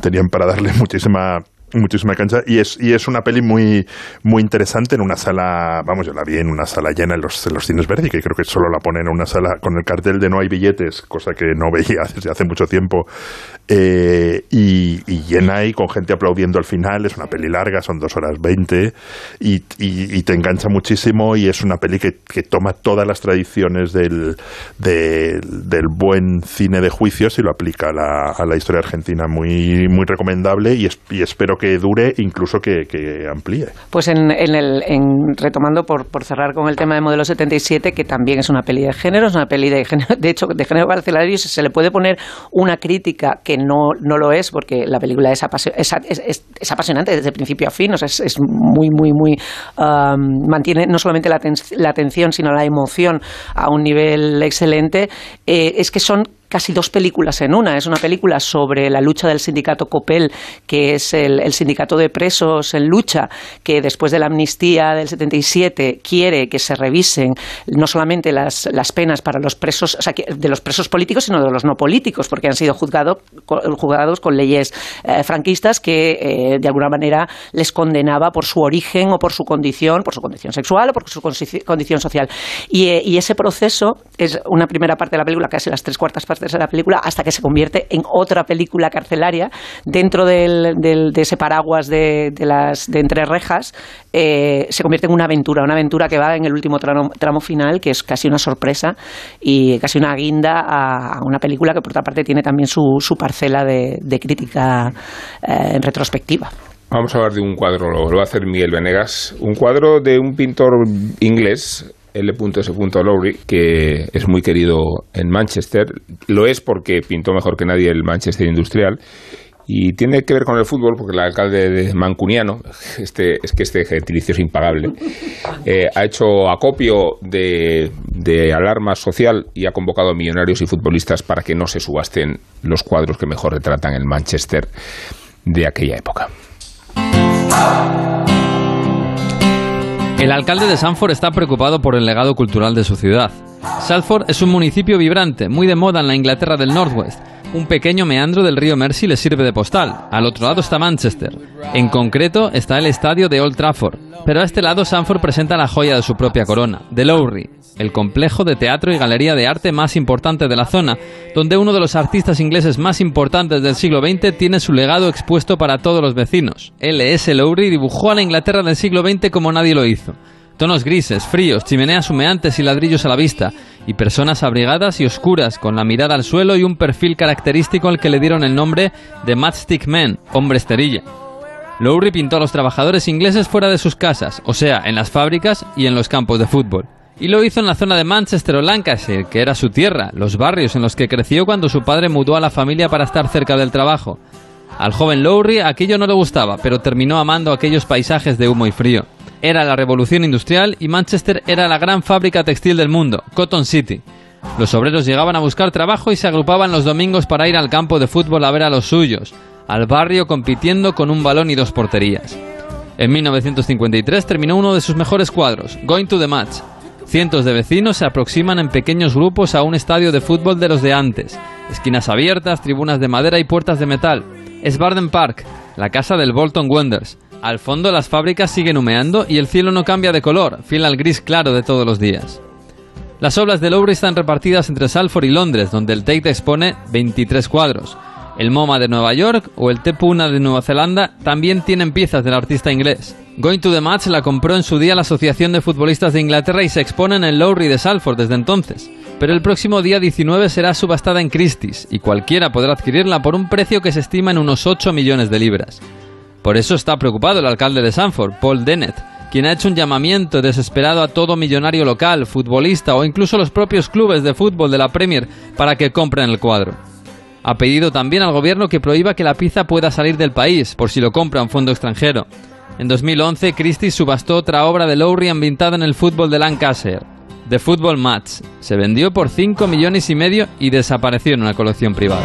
tenían para darle muchísima muchísima cancha y es, y es una peli muy, muy interesante en una sala, vamos, yo la vi en una sala llena en los, los cines Verdi, que creo que solo la ponen en una sala con el cartel de no hay billetes, cosa que no veía desde hace mucho tiempo, eh, y, llena y con gente aplaudiendo al final, es una peli larga, son dos horas veinte, y, te engancha muchísimo y es una peli que, que toma todas las tradiciones del, del, del buen cine de juicios y lo aplica a la, a la historia argentina, muy, muy recomendable y, es- y espero que dure, incluso que, que amplíe. Pues en, en el, en- retomando por, por cerrar con el tema de Modelo 77, que también es una peli de género, es una peli de género, de hecho, de género carcelario, se le puede poner una crítica que no, no lo es, porque la película es, es, apasionante desde principio a fin, o sea, es, muy, muy, muy. um, mantiene no solamente la, aten- la atención, sino la emoción a un nivel excelente. Eh, es que son casi dos películas en una. Es una película sobre la lucha del sindicato Copel, que es el, sindicato de presos en lucha, que después de la amnistía del 77 quiere que se revisen no solamente las, las penas para los presos, o sea, de los presos políticos, sino de los no políticos, porque han sido juzgado, juzgados con leyes eh, franquistas que eh, de alguna manera les condenaba por su origen o por su condición, por su condición sexual o por su condición social. Eh, y ese proceso es una primera parte de la película, casi las tres cuartas partes la película, hasta que se convierte en otra película carcelaria dentro del, del- de ese paraguas de, de las de entre rejas. eh, se convierte en una aventura, una aventura que va en el último tramo, tramo final, que es casi una sorpresa y casi una guinda a, una película que por otra parte tiene también su, su parcela de, de crítica eh, en retrospectiva. Vamos a hablar de un cuadro, lo va a hacer Miguel Venegas, un cuadro de un pintor inglés, L.S. Lowry, que es muy querido en Manchester. Lo es porque pintó mejor que nadie el Manchester Industrial. Y tiene que ver con el fútbol, porque el alcalde de Mancuniano, este, es que este gentilicio es impagable, eh, ha hecho acopio de, de alarma social y ha convocado a millonarios y futbolistas para que no se subasten los cuadros que mejor retratan el Manchester de aquella época. El alcalde de Sanford está preocupado por el legado cultural de su ciudad. Salford es un municipio vibrante, muy de moda en la Inglaterra del Northwest. Un pequeño meandro del río Mersey le sirve de postal. Al otro lado está Manchester. En concreto está el estadio de Old Trafford. Pero a este lado Sanford presenta la joya de su propia corona, The Lowry, el complejo de teatro y galería de arte más importante de la zona, donde uno de los artistas ingleses más importantes del siglo XX tiene su legado expuesto para todos los vecinos. L.S. Lowry dibujó a la Inglaterra del siglo XX como nadie lo hizo. Tonos grises, fríos, chimeneas humeantes y ladrillos a la vista, y personas abrigadas y oscuras, con la mirada al suelo y un perfil característico al que le dieron el nombre de Matchstick Man, hombre esterilla. Lowry pintó a los trabajadores ingleses fuera de sus casas, o sea, en las fábricas y en los campos de fútbol. Y lo hizo en la zona de Manchester o Lancashire, que era su tierra, los barrios en los que creció cuando su padre mudó a la familia para estar cerca del trabajo. Al joven Lowry aquello no le gustaba, pero terminó amando aquellos paisajes de humo y frío. Era la revolución industrial y Manchester era la gran fábrica textil del mundo, Cotton City. Los obreros llegaban a buscar trabajo y se agrupaban los domingos para ir al campo de fútbol a ver a los suyos, al barrio compitiendo con un balón y dos porterías. En 1953 terminó uno de sus mejores cuadros, Going to the Match. Cientos de vecinos se aproximan en pequeños grupos a un estadio de fútbol de los de antes. Esquinas abiertas, tribunas de madera y puertas de metal. Es Barden Park, la casa del Bolton Wanderers. Al fondo las fábricas siguen humeando y el cielo no cambia de color, fiel al gris claro de todos los días. Las obras de Lowry están repartidas entre Salford y Londres, donde el Tate expone 23 cuadros. El MoMA de Nueva York o el Tepuna de Nueva Zelanda también tienen piezas del artista inglés. Going to the Match la compró en su día la Asociación de Futbolistas de Inglaterra y se expone en el Lowry de Salford desde entonces. Pero el próximo día 19 será subastada en Christie's y cualquiera podrá adquirirla por un precio que se estima en unos 8 millones de libras. Por eso está preocupado el alcalde de Sanford, Paul Dennett, quien ha hecho un llamamiento desesperado a todo millonario local, futbolista o incluso los propios clubes de fútbol de la Premier para que compren el cuadro. Ha pedido también al gobierno que prohíba que la pieza pueda salir del país, por si lo compra un fondo extranjero. En 2011, Christie subastó otra obra de Lowry ambientada en el fútbol de Lancashire, The Football Match. Se vendió por 5 millones y medio y desapareció en una colección privada.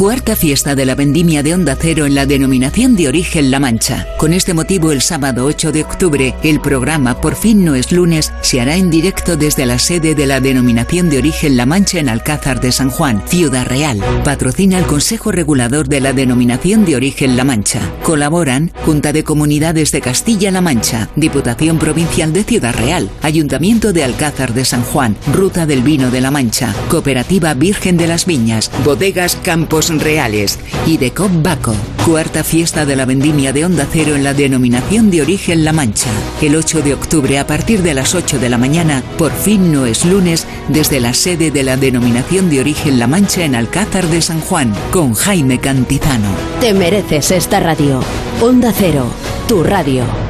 Cuarta fiesta de la vendimia de Onda Cero en la denominación de origen La Mancha. Con este motivo, el sábado 8 de octubre, el programa Por fin no es lunes se hará en directo desde la sede de la denominación de origen La Mancha en Alcázar de San Juan, Ciudad Real. Patrocina el Consejo Regulador de la denominación de origen La Mancha. Colaboran Junta de Comunidades de Castilla-La Mancha, Diputación Provincial de Ciudad Real, Ayuntamiento de Alcázar de San Juan, Ruta del Vino de La Mancha, Cooperativa Virgen de las Viñas, Bodegas Campos Reales y de Cop Baco. Cuarta fiesta de la vendimia de Onda Cero en la denominación de origen La Mancha. El 8 de octubre a partir de las 8 de la mañana, por fin no es lunes, desde la sede de la denominación de origen La Mancha en Alcázar de San Juan, con Jaime Cantizano. Te mereces esta radio. Onda Cero, tu radio.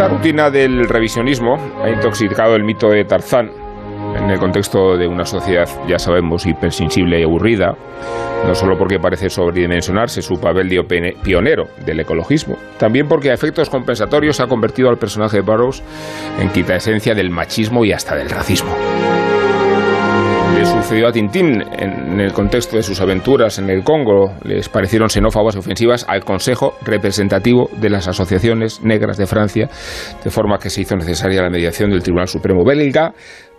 Esta rutina del revisionismo ha intoxicado el mito de Tarzán en el contexto de una sociedad, ya sabemos, hipersensible y aburrida, no solo porque parece sobredimensionarse su papel de pionero del ecologismo, también porque a efectos compensatorios ha convertido al personaje de Burroughs en quita esencia del machismo y hasta del racismo sucedió a Tintín en el contexto de sus aventuras en el Congo. Les parecieron xenófobas y ofensivas al Consejo Representativo de las Asociaciones Negras de Francia, de forma que se hizo necesaria la mediación del Tribunal Supremo belga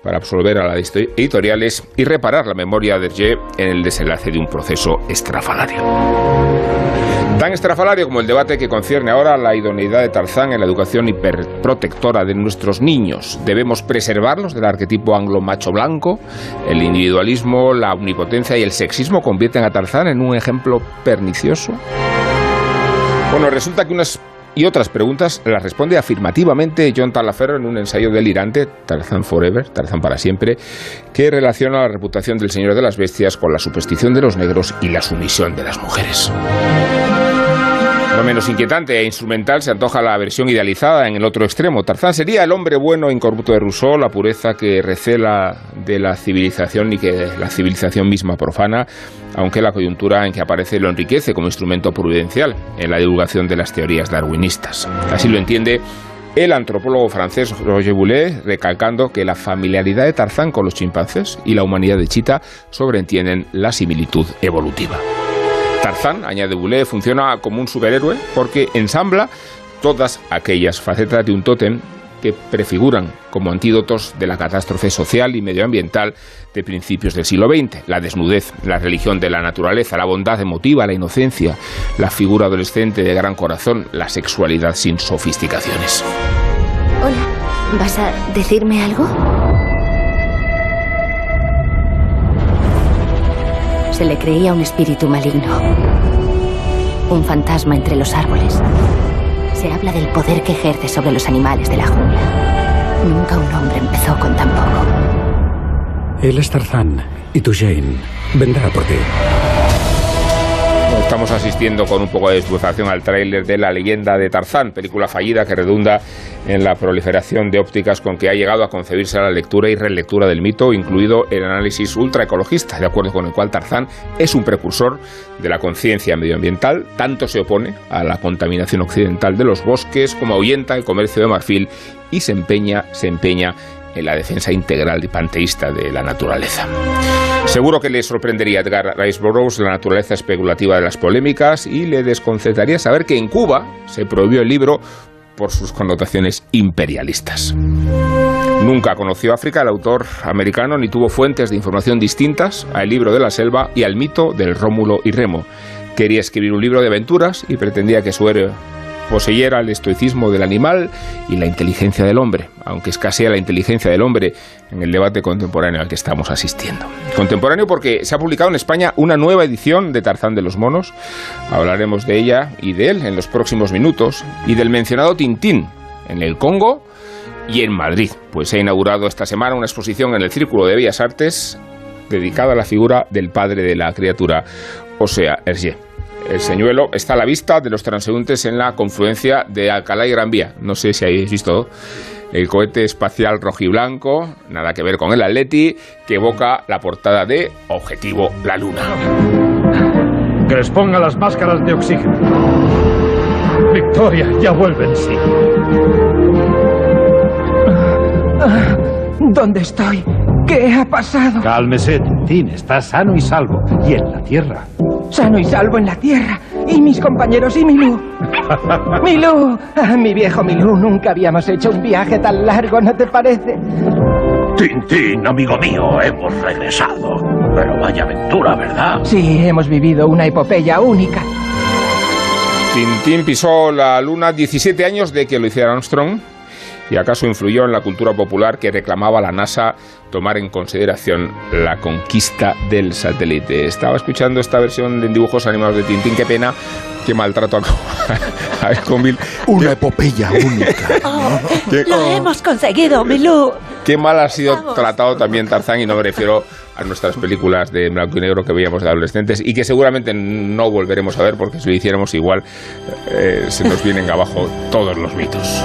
para absolver a las editoriales y reparar la memoria de Hergé en el desenlace de un proceso estrafalario. Tan estrafalario como el debate que concierne ahora la idoneidad de Tarzán en la educación hiperprotectora de nuestros niños. ¿Debemos preservarlos del arquetipo anglo-macho blanco? ¿El individualismo, la omnipotencia y el sexismo convierten a Tarzán en un ejemplo pernicioso? Bueno, resulta que unas y otras preguntas las responde afirmativamente John Talaferro en un ensayo delirante, Tarzan Forever, Tarzan para siempre, que relaciona la reputación del Señor de las Bestias con la superstición de los negros y la sumisión de las mujeres. No menos inquietante e instrumental se antoja la versión idealizada en el otro extremo. Tarzán sería el hombre bueno incorrupto de Rousseau, la pureza que recela de la civilización y que la civilización misma profana, aunque la coyuntura en que aparece lo enriquece como instrumento prudencial en la divulgación de las teorías darwinistas. Así lo entiende el antropólogo francés Roger Boulet, recalcando que la familiaridad de Tarzán con los chimpancés y la humanidad de Chita sobreentienden la similitud evolutiva. Tarzán, añade Boulet, funciona como un superhéroe porque ensambla todas aquellas facetas de un tótem que prefiguran como antídotos de la catástrofe social y medioambiental de principios del siglo XX. La desnudez, la religión de la naturaleza, la bondad emotiva, la inocencia, la figura adolescente de gran corazón, la sexualidad sin sofisticaciones. Hola, ¿vas a decirme algo? Se le creía un espíritu maligno, un fantasma entre los árboles. Se habla del poder que ejerce sobre los animales de la jungla. Nunca un hombre empezó con tan poco. Él es Tarzán y tu Jane vendrá por ti. Estamos asistiendo con un poco de estupefacción al tráiler de La leyenda de Tarzán, película fallida que redunda en la proliferación de ópticas con que ha llegado a concebirse la lectura y relectura del mito, incluido el análisis ultraecologista, de acuerdo con el cual Tarzán es un precursor de la conciencia medioambiental, tanto se opone a la contaminación occidental de los bosques como ahuyenta el comercio de marfil y se empeña, se empeña en la defensa integral y panteísta de la naturaleza. Seguro que le sorprendería a Edgar Rice Burroughs la naturaleza especulativa de las polémicas y le desconcertaría saber que en Cuba se prohibió el libro por sus connotaciones imperialistas. Nunca conoció África el autor americano ni tuvo fuentes de información distintas al libro de la selva y al mito del Rómulo y Remo. Quería escribir un libro de aventuras y pretendía que su héroe poseyera el estoicismo del animal y la inteligencia del hombre, aunque escasea la inteligencia del hombre en el debate contemporáneo al que estamos asistiendo. Contemporáneo porque se ha publicado en España una nueva edición de Tarzán de los Monos. Hablaremos de ella y de él en los próximos minutos y del mencionado Tintín en el Congo y en Madrid, pues se ha inaugurado esta semana una exposición en el Círculo de Bellas Artes dedicada a la figura del padre de la criatura, o sea, Hergé. El señuelo está a la vista de los transeúntes en la confluencia de Alcalá y Gran Vía. No sé si habéis visto el cohete espacial rojiblanco, nada que ver con el Atleti, que evoca la portada de Objetivo la Luna. Que les ponga las máscaras de oxígeno. Victoria, ya vuelve en sí. ¿Dónde estoy? ¿Qué ha pasado? Cálmese, Tintín, está sano y salvo. Y en la Tierra. Sano y salvo en la Tierra. Y mis compañeros y Milú. Milú. Ah, mi viejo Milú, nunca habíamos hecho un viaje tan largo, ¿no te parece? Tintín, amigo mío, hemos regresado. Pero vaya aventura, ¿verdad? Sí, hemos vivido una epopeya única. Tintín pisó la luna 17 años de que lo hiciera Armstrong y acaso influyó en la cultura popular que reclamaba a la NASA tomar en consideración la conquista del satélite. Estaba escuchando esta versión de dibujos animados de Tintín, qué pena, qué maltrato a, a. Una epopeya única. Oh, lo hemos conseguido, Milú. Qué mal ha sido tratado también Tarzán y no me refiero a nuestras películas de blanco y negro que veíamos de adolescentes y que seguramente no volveremos a ver porque si lo hiciéramos igual eh, se nos vienen abajo todos los mitos.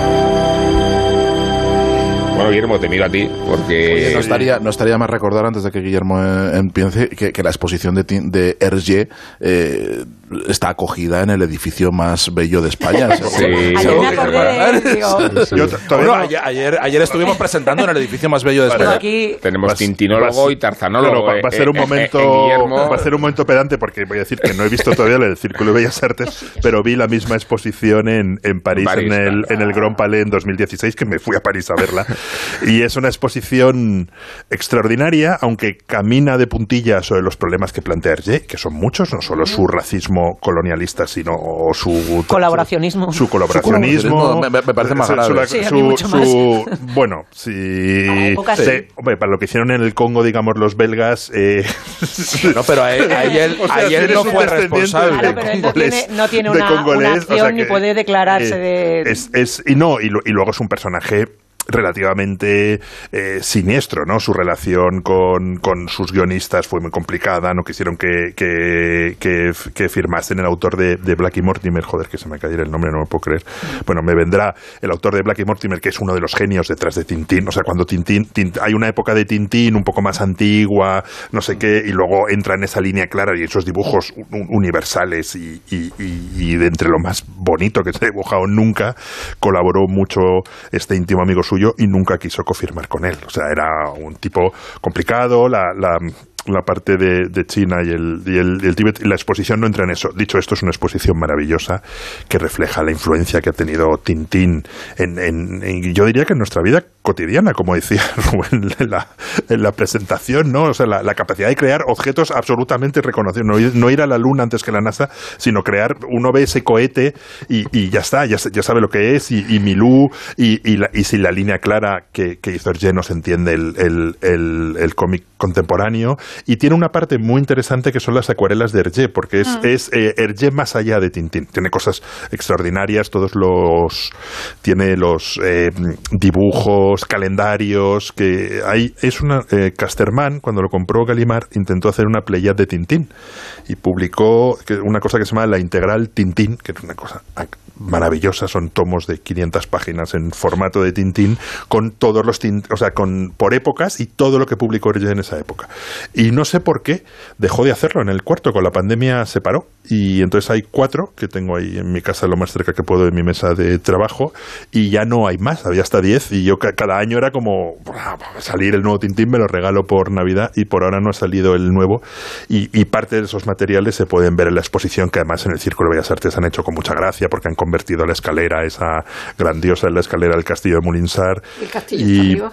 Bueno, Guillermo, te miro a ti porque... Oye, no, estaría, no estaría más recordar antes de que Guillermo eh, empiece que, que la exposición de, Tin- de Hergé eh, está acogida en el edificio más bello de España. Sí. Ayer estuvimos presentando en el edificio más bello de. España. Aquí Tenemos Vas- tintinólogo vas- y tarzanólogo. Claro, va, va a eh, ser un momento, eh, va a ser un momento pedante porque voy a decir que no he visto todavía el Círculo de Bellas Artes, pero vi la misma exposición en, en París, París, en, el, claro. en el Grand Palais en 2016, que me fui a París a verla. Y es una exposición extraordinaria, aunque camina de puntillas sobre los problemas que plantea Hergé, que son muchos, no solo su racismo colonialista, sino su Colaboracionismo. Su colaboracionismo. Me- me- me parece más su- grave. su- Sí, mucho bueno, sí. época Sí, sí. hombre, para lo que hicieron en el Congo, digamos, los belgas. eh, No, pero a él, a él- o sea, a si él eres no fue responsable. Claro, pero él no tiene, no tiene de una, congolés, una o sea acción ni puede declararse eh, de... Es, es- y no, y, lo- y luego es un personaje relativamente eh, siniestro, ¿no? Su relación con, con sus guionistas fue muy complicada, no quisieron que, que, firmasen el autor de, de Black Mortimer, joder, que se me cayera el nombre, no me puedo creer. Bueno, me vendrá el autor de Black Mortimer, que es uno de los genios detrás de Tintín, o sea, cuando Tintín, Tint- hay una época de Tintín un poco más antigua, no sé qué, y luego entra en esa línea clara y esos dibujos un- universales y- y de entre lo más bonito que se ha dibujado nunca, colaboró mucho este íntimo amigo suyo y nunca quiso confirmar con él. O sea, era un tipo complicado, la, la, la parte de, de China y el, y, el, Tíbet, la exposición no entra en eso. Dicho esto, es una exposición maravillosa que refleja la influencia que ha tenido Tintín en- en- yo diría que en nuestra vida cotidiana, como decía Rubén en la, en la presentación, ¿no? O sea, la, la capacidad de crear objetos absolutamente reconocidos, no, ir- no ir a la luna antes que la NASA, sino crear, uno ve ese cohete y, y ya está, ya, ya sabe lo que es, y, y Milú, y, y, la- y sin la línea clara que, que hizo Hergé no se entiende el, el, el- el cómic contemporáneo, y tiene una parte muy interesante que son las acuarelas de Hergé, porque es, es eh, Hergé más allá de Tintín, tiene cosas extraordinarias, todos los, tiene los eh, dibujos, calendarios, que hay, es una, eh, Casterman, cuando lo compró Gallimard, intentó hacer una playad de Tintín, y publicó una cosa que se llama la integral Tintín, que es una cosa maravillosa, son tomos de 500 páginas en formato de Tintín, con todos los o sea, con por épocas y todo lo que publicó Hergé en esa época. Y no sé por qué dejó de hacerlo en el cuarto, con la pandemia se paró, y entonces hay cuatro que tengo ahí en mi casa lo más cerca que puedo de mi mesa de trabajo, y ya no hay más, había hasta 10, y yo ca- cada año era como, "Buah, va a salir el nuevo Tintín, me lo regalo por Navidad, y por ahora no ha salido el nuevo, y, y parte de esos materiales se pueden ver en la exposición que además en el Círculo de Bellas Artes han hecho con mucha gracia porque han convertido la escalera, esa grandiosa la escalera del castillo de Mulinsar. El castillo y, está arriba.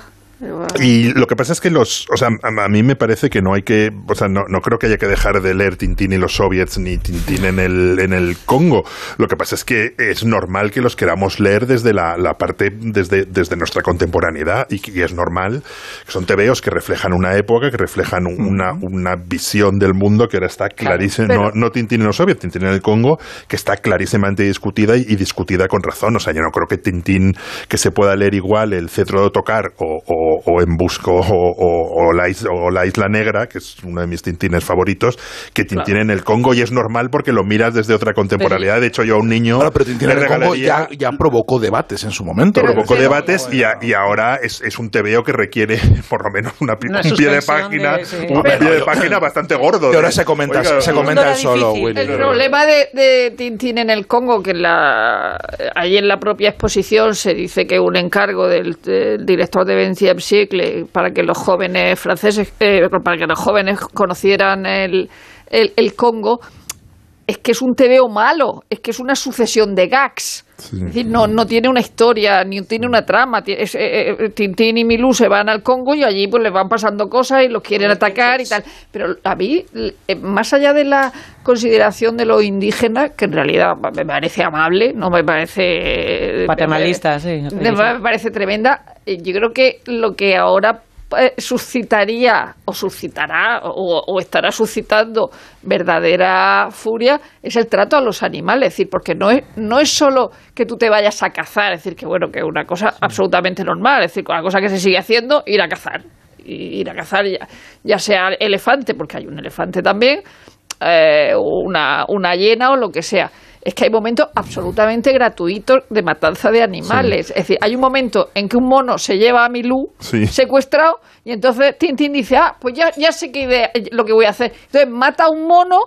Y lo que pasa es que los, o sea, a, mí me parece que no hay que, o sea, no, no creo que haya que dejar de leer Tintín y los soviets ni Tintín en el, en el Congo. Lo que pasa es que es normal que los queramos leer desde la, la parte, desde, desde nuestra contemporaneidad y, es normal que son tebeos que reflejan una época, que reflejan un- una, una visión del mundo que ahora está clarísima, no, no Tintín en los soviets, Tintín en el Congo, que está clarísimamente discutida y, y discutida con razón. O sea, yo no creo que Tintín que se pueda leer igual el cetro de tocar o, o- o en busco o, o- o la is- o la isla negra, que es uno de mis Tintines favoritos, que Tintín en el Congo y es normal porque lo miras desde otra contemporaneidad. De hecho, yo a un niño Claro, pero Tintín le en el Congo regalaría- ya, ya provocó debates en su momento. provocó debates y, a- y ahora es, es un TVO que requiere por lo menos una, un pie de página, de- sí. un Pero- pie de página bastante gordo. Que ahora ¿eh? se comenta- Oiga, se comenta el solo, Willy. El problema de, de Tintín en el Congo, que en la, ahí en la propia exposición se dice que un encargo del, del director de 20 siècle para que los jóvenes franceses, eh, para que los jóvenes conocieran el, el, el Congo, es que es un TVO malo, es que es una sucesión de gags. Es decir, no, no tiene una historia, ni tiene una trama. Es, eh, eh, Tintín y Milú se van al Congo y allí pues les van pasando cosas y los quieren atacar y tal. Pero a mí, eh, más allá de la consideración de los indígenas, que en realidad me parece amable, no me parece... Paternalista, sí. Me, me parece tremenda. Eh, Yo creo que lo que ahora eh, suscitaría o suscitará o, o estará suscitando verdadera furia es el trato a los animales, es decir, porque no es no es solo que tú te vayas a cazar, es decir, que bueno, que es una cosa absolutamente normal, es decir, una cosa que se sigue haciendo, ir a cazar, ir a cazar ya, ya sea elefante, porque hay un elefante también, eh, una, una hiena o lo que sea. Es que hay momentos absolutamente gratuitos de matanza de animales. Es decir, hay un momento en que un mono se lleva a Milú Sí. secuestrado y entonces Tintín dice, ah, pues ya, ya sé qué idea, lo que voy a hacer. Entonces mata a un mono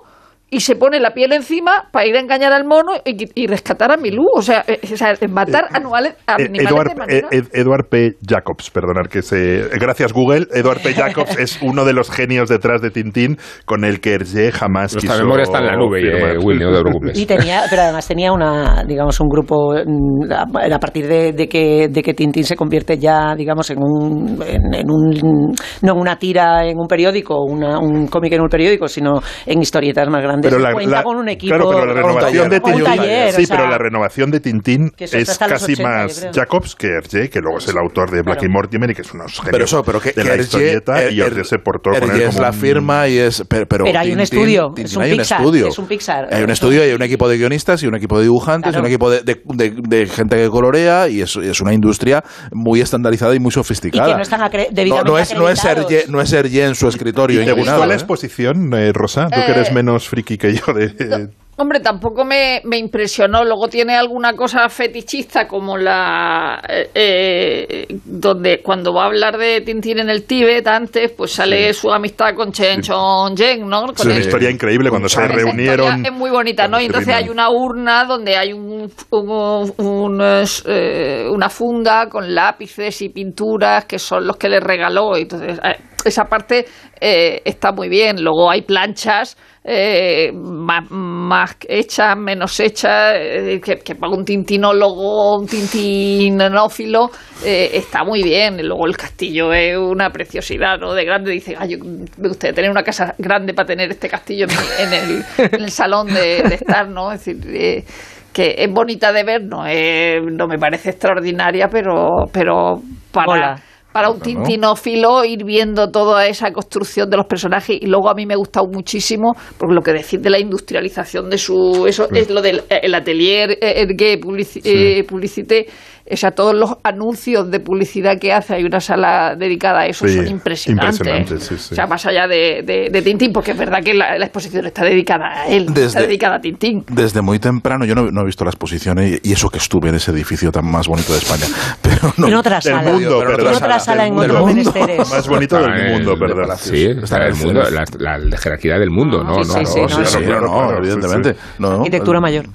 y se pone la piel encima para ir a engañar al mono y, y rescatar a Milú. O sea, eh, o sea, matar anuales, Eh, animales Eduard, de manera... eh, Ed- Edward P. Jacobs, perdonar que se. eh, Gracias, Google. Edward P. Jacobs es uno de los genios detrás de Tintín con el que Hergé jamás Nuestra quiso memoria está en la nube, eh, Willy, no te preocupes. Y tenía, pero además tenía una, digamos, un grupo mm, a a partir de, de que de que Tintín se convierte ya, digamos, en un, en, en un no en una tira en un periódico, una- un cómic en un periódico, sino en historietas más grandes. Pero Se la, cuenta la- con un equipo, claro, pero la renovación de un Tintín, taller, sí, o sea, pero la renovación de Tintín es casi 80, yo más. Jacobs que Hergé, que luego es el autor de Black y Mortimer y que es unos genios Pero eso, pero que, de que la Hergé- historieta y Her- Hergé se portó con Hergé él es como la un- firma y es... Pero, pero Pero hay un Tintín- estudio, Tintín es un hay Pixar, un estudio. es un Pixar. Hay un estudio y hay un equipo de guionistas y un equipo de dibujantes y un Claro. equipo de, de- de- de gente que colorea y es, es una industria muy estandarizada y muy y sofisticada. que no están No, no es, no es. Hergé, no es Hergé en su escritorio. ¿Y te gustó la ¿eh? exposición, eh, Rosa? Tú que eres Eh, menos friki que yo de... Hombre, tampoco me, me impresionó. Luego tiene alguna cosa fetichista como la... eh, eh, donde cuando va a hablar de Tintín en el Tíbet antes, pues sale su amistad con Chen Chong Jen, ¿no? Es una el- historia increíble cuando se reunieron... Es muy bonita, ¿no? Y entonces hay una urna donde hay un, un- unos, eh, una funda con lápices y pinturas que son los que le regaló. Entonces, eh, esa parte eh, está muy bien. Luego hay planchas eh, más, más hechas, menos hechas, eh, que, para un tintinólogo, un tintinófilo, eh, está muy bien. Luego el castillo es una preciosidad, ¿no? De grande. Dice, "Ay, yo me gustaría tener una casa grande para tener este castillo en, el, en el salón de, de estar, ¿no? Es decir, eh, que es bonita de ver, no, no me parece extraordinaria, pero, pero para. Para un tintinófilo ir viendo toda esa construcción de los personajes y luego a mí me ha gustado muchísimo porque lo que decir de la industrialización de su eso es lo del el atelier eh, Ergué publici- eh, Publicité o sea, todos los anuncios de publicidad que hace, hay una sala dedicada a eso, Sí, son impresionantes. impresionante, sí, sí. O sea, más allá de, de, de Tintín, porque es verdad que la, la exposición está dedicada a él, está Desde- dedicada a Tintín. Desde muy temprano, yo no, no he visto la exposición ¿eh? y eso que estuve en ese edificio tan más bonito de España. Pero no, En otra Del sala. mundo, Pero. En otra sala, en otros menesteres. Más bonito del Ah, mundo, perdón. Sí, está el mundo, la, la jerarquía del mundo, ¿no? Sí, no, sí, no, sí, no, no, evidentemente. Arquitectura mayor.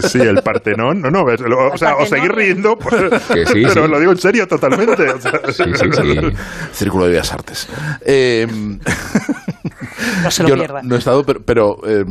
sí. El Partenón, no, no, o sea. Seguir riendo, pues, sí, pero sí. lo digo en serio totalmente. o sea, Sí, sí, sí. Círculo de Bellas Artes. Eh, No se lo yo no- pierda. No, he estado, pero, pero, eh,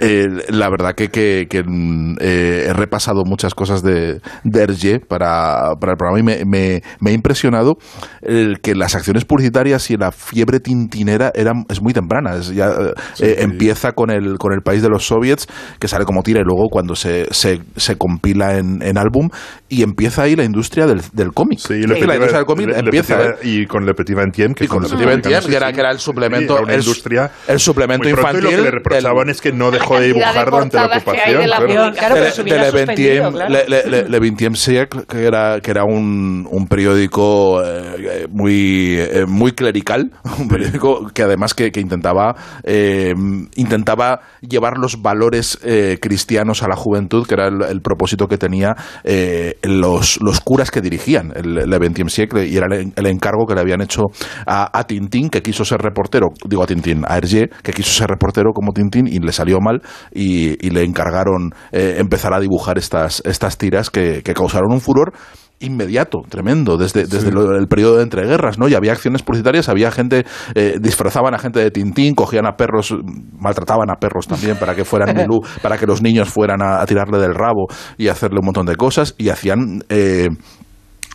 eh, la verdad que, que- que, mm, eh, he repasado muchas cosas de, de Hergé para, para el programa y me, me- me ha impresionado el que las acciones publicitarias y la fiebre tintinera eran, es muy temprana. Es ya, eh, eh, empieza con el, con el país de los soviets, que sale como tira, y luego cuando se, se, se compila en, en álbum, y empieza ahí la industria del, del cómic. Sí, Y Le la industria del cómic Le- empieza. Petit- y con Le Petit que Y con Le Petit Vingtième, americanos, que era- sí, que era el sí, suplemento- el- industria el suplemento pronto, Y lo infantil que le reprochaban del- es que no dejó de dibujar durante la ocupación. claro. Claro, de, de Le claro. Le, Siècle, que era, que era un, un periódico eh, muy, eh, muy clerical, un periódico que además que, que intentaba, eh, intentaba llevar los valores eh, cristianos a la juventud, que era el, el propósito que tenía eh, los, los curas que dirigían el Le Vingtième Siècle, y era el, el encargo que le habían hecho a, a Tintín, que quiso ser reportero, digo a Tintín, a Hergé, que quiso ser reportero como Tintín y le salió mal y, y le encargaron eh, empezar a dibujar estas, estas tiras que, que causaron un furor inmediato, tremendo, desde, desde lo- el periodo de entreguerras, ¿no? Y había acciones publicitarias, había gente, eh, disfrazaban a gente de Tintín, cogían a perros, maltrataban a perros también para que fueran Milú, para que los niños fueran a, a tirarle del rabo y hacerle un montón de cosas, y hacían... eh,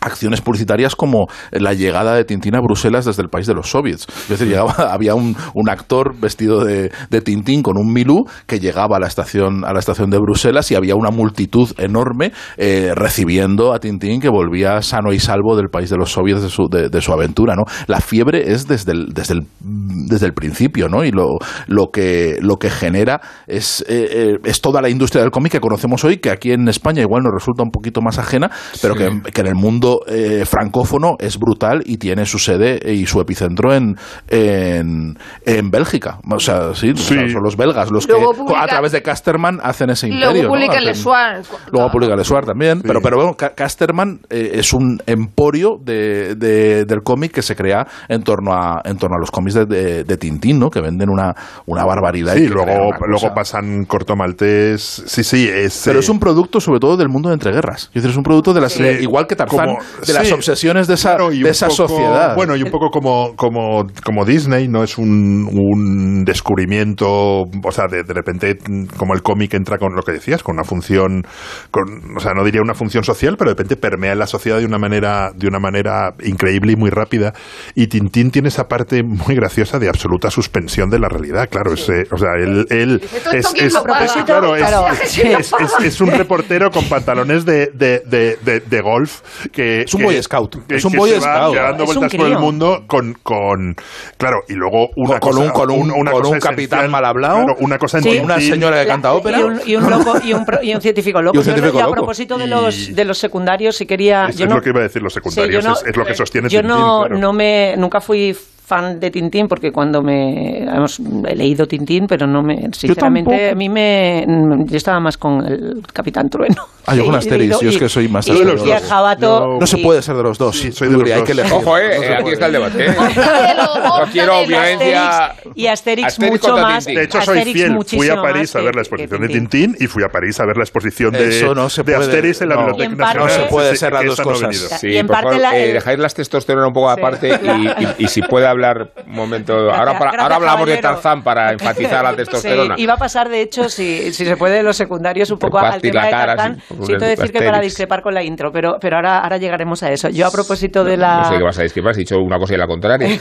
acciones publicitarias como la llegada de Tintín a Bruselas desde el país de los soviets. Es decir, llegaba, había un, un actor vestido de, de Tintín con un milú que llegaba a la estación a la estación de Bruselas y había una multitud enorme eh, recibiendo a Tintín que volvía sano y salvo del país de los soviets de su, de, de su aventura. ¿no? La fiebre es desde el, desde el, desde el principio ¿no? y lo, lo, que, lo que genera es, eh, eh, es toda la industria del cómic que conocemos hoy, que aquí en España igual nos resulta un poquito más ajena, pero que, que en el mundo eh, francófono es brutal y tiene su sede y su epicentro en, en, en Bélgica. O sea, sí, o sea, son los belgas los que publica- a través de Casterman hacen ese imperio. Luego ¿no? publica Lesuar. Luego publica el Suar también, pero, pero bueno, Ca- Casterman eh, es un emporio de, de- del cómic que se crea en torno a, en torno a los cómics de, de, de Tintín, ¿no? Que venden una, una barbaridad. y Sí, que luego, luego pasan corto maltés. Sí, sí, es. Pero eh, es un producto sobre todo del mundo de entreguerras. Es decir, es un producto de las, Sí. igual que Tarzán, Como- de las sí. obsesiones de esa, Claro, y de un esa poco- sociedad. Bueno, y un poco como, como, como Disney, ¿no? Es un, un descubrimiento, o sea, de, de repente, como el cómic entra con lo que decías, con una función, con, o sea, no diría una función social, pero de repente permea en la sociedad de una manera, de una manera increíble y muy rápida. Y Tintín tiene esa parte muy graciosa de absoluta suspensión de la realidad, claro. es, eh, o sea, él, él ¿esto es, es- es- claro, es- es- es- es- es un reportero con pantalones de, de, de, de- de golf que Es un que- Boy Scout, que- es un Boy Scout. dando vueltas por el mundo con, con claro y luego una Con- cosa, un- con un- una con cosa un capitán mal hablado, claro, una cosa en Sí. Una señora que canta ópera. Y un, y un loco y un, pro- y un científico loco. Y un científico yo, a loco. propósito de Y- los de los secundarios, si quería. es, yo es no, lo que iba a decir los Sí, secundarios yo no- es, es lo que sostiene yo no, claro. no me nunca fui fan de Tintín porque cuando me hemos, he leído Tintín pero no me sinceramente a mí me yo estaba más con el Capitán Trueno Ah, yo con Asterix, yo es que soy más y, Jabato No se y- puede ser de los dos. Sí, soy de los Hay dos. que elegir. Ojo, eh, No eh, aquí está el debate. ¿eh? No No quiero violencia. Asterix, y Asterix, Asterix mucho más de hecho, soy Asterix fiel. Fui a París a ver la exposición de Tintín y fui a París a ver la exposición de, Eso no se de puede. Asterix en la No. Biblioteca Nacional. No se puede ser las dos cosas. Y en parte eh, dejáis las testosterona un poco aparte y si puede hablar un momento. ahora, para- gracias, ahora hablamos de. Tarzán para enfatizar la testosterona. Sí, iba a pasar, de hecho, si, si se puede, de los secundarios un poco al partir tema la de Tarzán. por Siento decir que para discrepar con la intro, pero, pero ahora, ahora llegaremos a eso. Yo, a propósito de la... No sé qué vas a discrepar, has dicho una cosa y la contraria.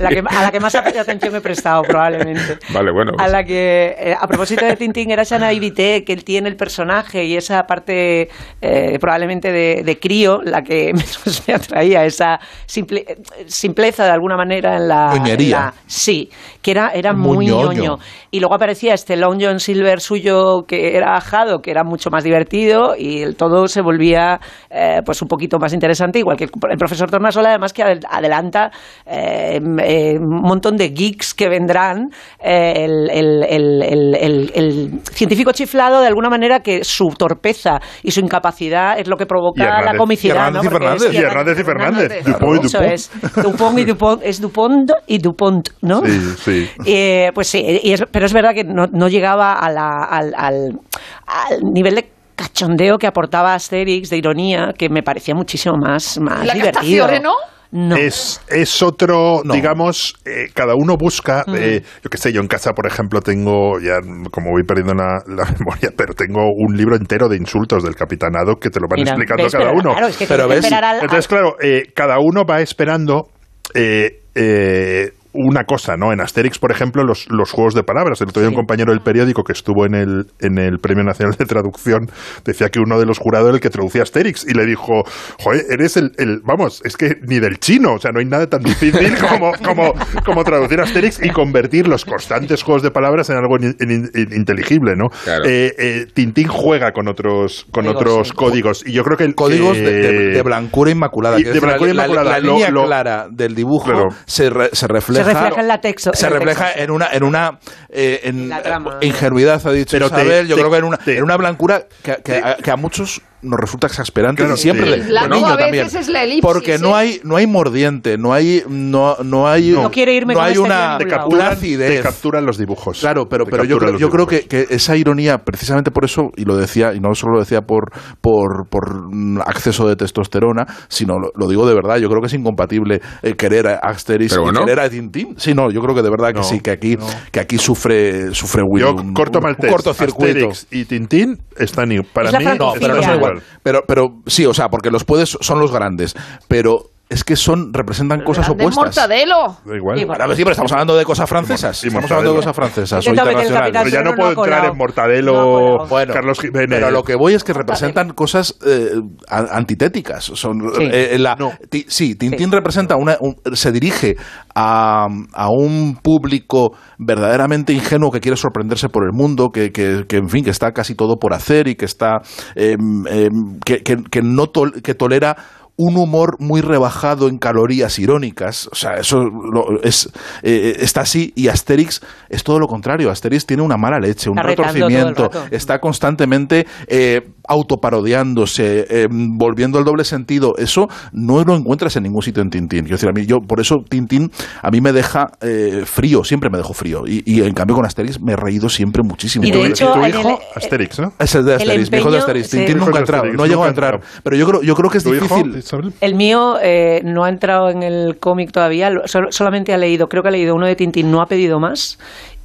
la que- a la que más atención me he prestado, probablemente. Vale, bueno. A pues- la que, eh, a propósito de Tintín, era esa naivete que él tiene el personaje y esa parte eh, probablemente de, de crío, la que menos me atraía, esa simple- simpleza de alguna manera en la... Ñoñería. en la- sí, que era, era Muy muy ñoño. ñoño. Y luego aparecía este Long John Silver suyo que era ajado, que era mucho más divertido y el todo se volvía eh, pues un poquito más interesante, igual que el, profesor Tornasola, además que adel- adelanta un montón de geeks que vendrán. eh, el, el- el- el- el- el científico chiflado, de alguna manera, que su torpeza y su incapacidad es lo que provoca Hernández- la comicidad. y Hernández ¿no? y Fernández, es- y Hernández y Fernández, Dupont y Eso Dupont. es. Dupont y Dupont, es Dupont y Dupont, ¿no? Sí, sí. Eh, pues sí, y es- pero es verdad que no, no llegaba a la- al, al- al nivel de cachondeo que aportaba Asterix, de ironía, que me parecía muchísimo más, más La divertido. ¿no? No. Es, es otro, digamos, eh, cada uno busca, eh, yo qué sé, yo en casa, por ejemplo, tengo, ya como voy perdiendo la, la memoria, pero tengo un libro entero de insultos del capitanado que te lo van Mira, explicando ¿ves? cada Pero, uno. claro, es que Pero que ves- esperar al- Entonces, claro, eh, cada uno va esperando eh, eh, una cosa, ¿no? En Asterix, por ejemplo, los, los juegos de palabras. El otro día un compañero del periódico que estuvo en el, en el Premio Nacional de Traducción decía que uno de los jurados era el que traducía Asterix y le dijo, joder, eres el, el- vamos, es que ni del chino, o sea, no hay nada tan difícil como, como, como traducir Asterix y convertir los constantes juegos de palabras en algo in- in- in- inteligible, ¿no? Eh, eh, Tintín juega con otros, con Códigos, otros sí. códigos y yo creo que el Códigos que- de, de- de blancura inmaculada. Y de blancura la, la- inmaculada, la lo- línea lo- clara del dibujo Claro. se, re- se refleja. Se refleja en la texto. se refleja texto. en una en una eh, en La trama. eh, ingenuidad ha dicho Pero te- Isabel yo te- creo que en una, te- en una blancura que, que a, que a muchos nos resulta exasperante Claro, y siempre sí. le- El niño a veces también es la elipsis, porque no hay no hay mordiente no hay no no hay No quiere irme no con hay este una, te capturan, acidez te capturan los dibujos. Claro, pero, Te pero yo creo, yo creo que, que esa ironía, precisamente por eso, y lo decía, y no solo lo decía por, por, por mm, acceso de testosterona, sino lo, lo digo de verdad, yo creo que es incompatible eh, querer a Asterix Pero y bueno. querer a Tintín. Sí, no, yo creo que de verdad que No, sí, que aquí, que aquí sufre, sufre Willy Yo un, corto un- maltés, un cortocircuito. Asterix y Tintín están para Es mí. No, pero no son igual. Pero, pero sí, o sea, porque los puedes son los grandes, pero es que son representan cosas opuestas. mortadelo. Da igual. Sí, bueno. Ahora, sí, pero estamos hablando de cosas francesas. Y Estamos hablando de cosas francesas o internacionales. Pero ya no puedo entrar en Mortadelo, No Carlos Jiménez. Pero lo que voy es que representan cosas eh, antitéticas. Son, Sí. eh, la- ti- sí, Tintín representa una, un- se dirige a, a un público verdaderamente ingenuo que quiere sorprenderse por el mundo, que, que- que, en fin, que está casi todo por hacer y que está em, em, que, que- que no tol- que tolera un humor muy rebajado en calorías irónicas, o sea, eso lo- es, eh, está así, y Asterix es todo lo contrario, Asterix tiene una mala leche, un retorcimiento, está constantemente eh, autoparodiándose, eh, volviendo al doble sentido. Eso no lo encuentras en ningún sitio en Tintín. Quiero decir, a mí, yo, por eso Tintín a mí me deja eh, frío, siempre me dejó frío. Y, y, en cambio con Asterix me he reído siempre muchísimo. Y de hecho, tu hijo, el- Asterix, ¿no? es el de el Asterix, mi hijo de Asterix. sí. Tintín nunca ha entrado, no llegó a entrar. Pero yo creo, yo creo que es ¿Tu hijo, difícil. El mío eh, no ha entrado en el cómic todavía, solamente ha leído, creo que ha leído uno de Tintín, no ha pedido más.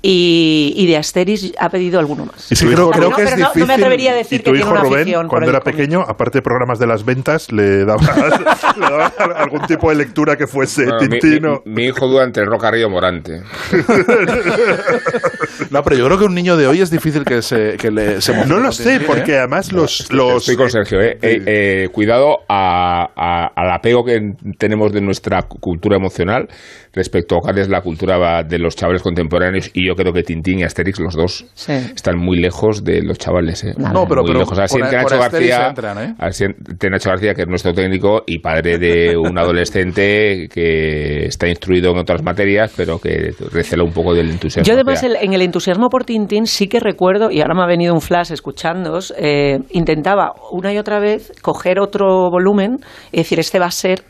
Y, y de Asterix ha pedido alguno más. ¿Y Sí, creo, creo No, que es pero no- no me atrevería a y decir tu que hijo tiene una Rubén, por cuando el era cómic. pequeño, aparte de programas de las ventas, le dabas algún tipo de lectura que fuese Bueno, mi, hijo duda entre Roca Río Morante. No, pero yo creo que un niño de hoy es difícil que se, que le, se No lo sé, Tintín, ¿eh? porque además los... los Estoy con Sergio, ¿eh? Eh, eh, cuidado a- a- al apego que tenemos de nuestra cu- cultura emocional respecto a cuál es la cultura va- de los chavales contemporáneos y yo creo que Tintín y Asterix, los dos, Sí. están muy lejos de los chavales. ¿eh? No, pero- muy pero lejos. Así con Nacho García, entran, ¿eh? así que Nacho García, que es nuestro técnico y padre de un adolescente que está instruido en otras materias, pero que recela un poco del entusiasmo. Yo además el- en el entusiasmo por Tintín sí que recuerdo, y ahora me ha venido un flash escuchándoos, eh, intentaba una y otra vez coger otro volumen y decir, este va a ser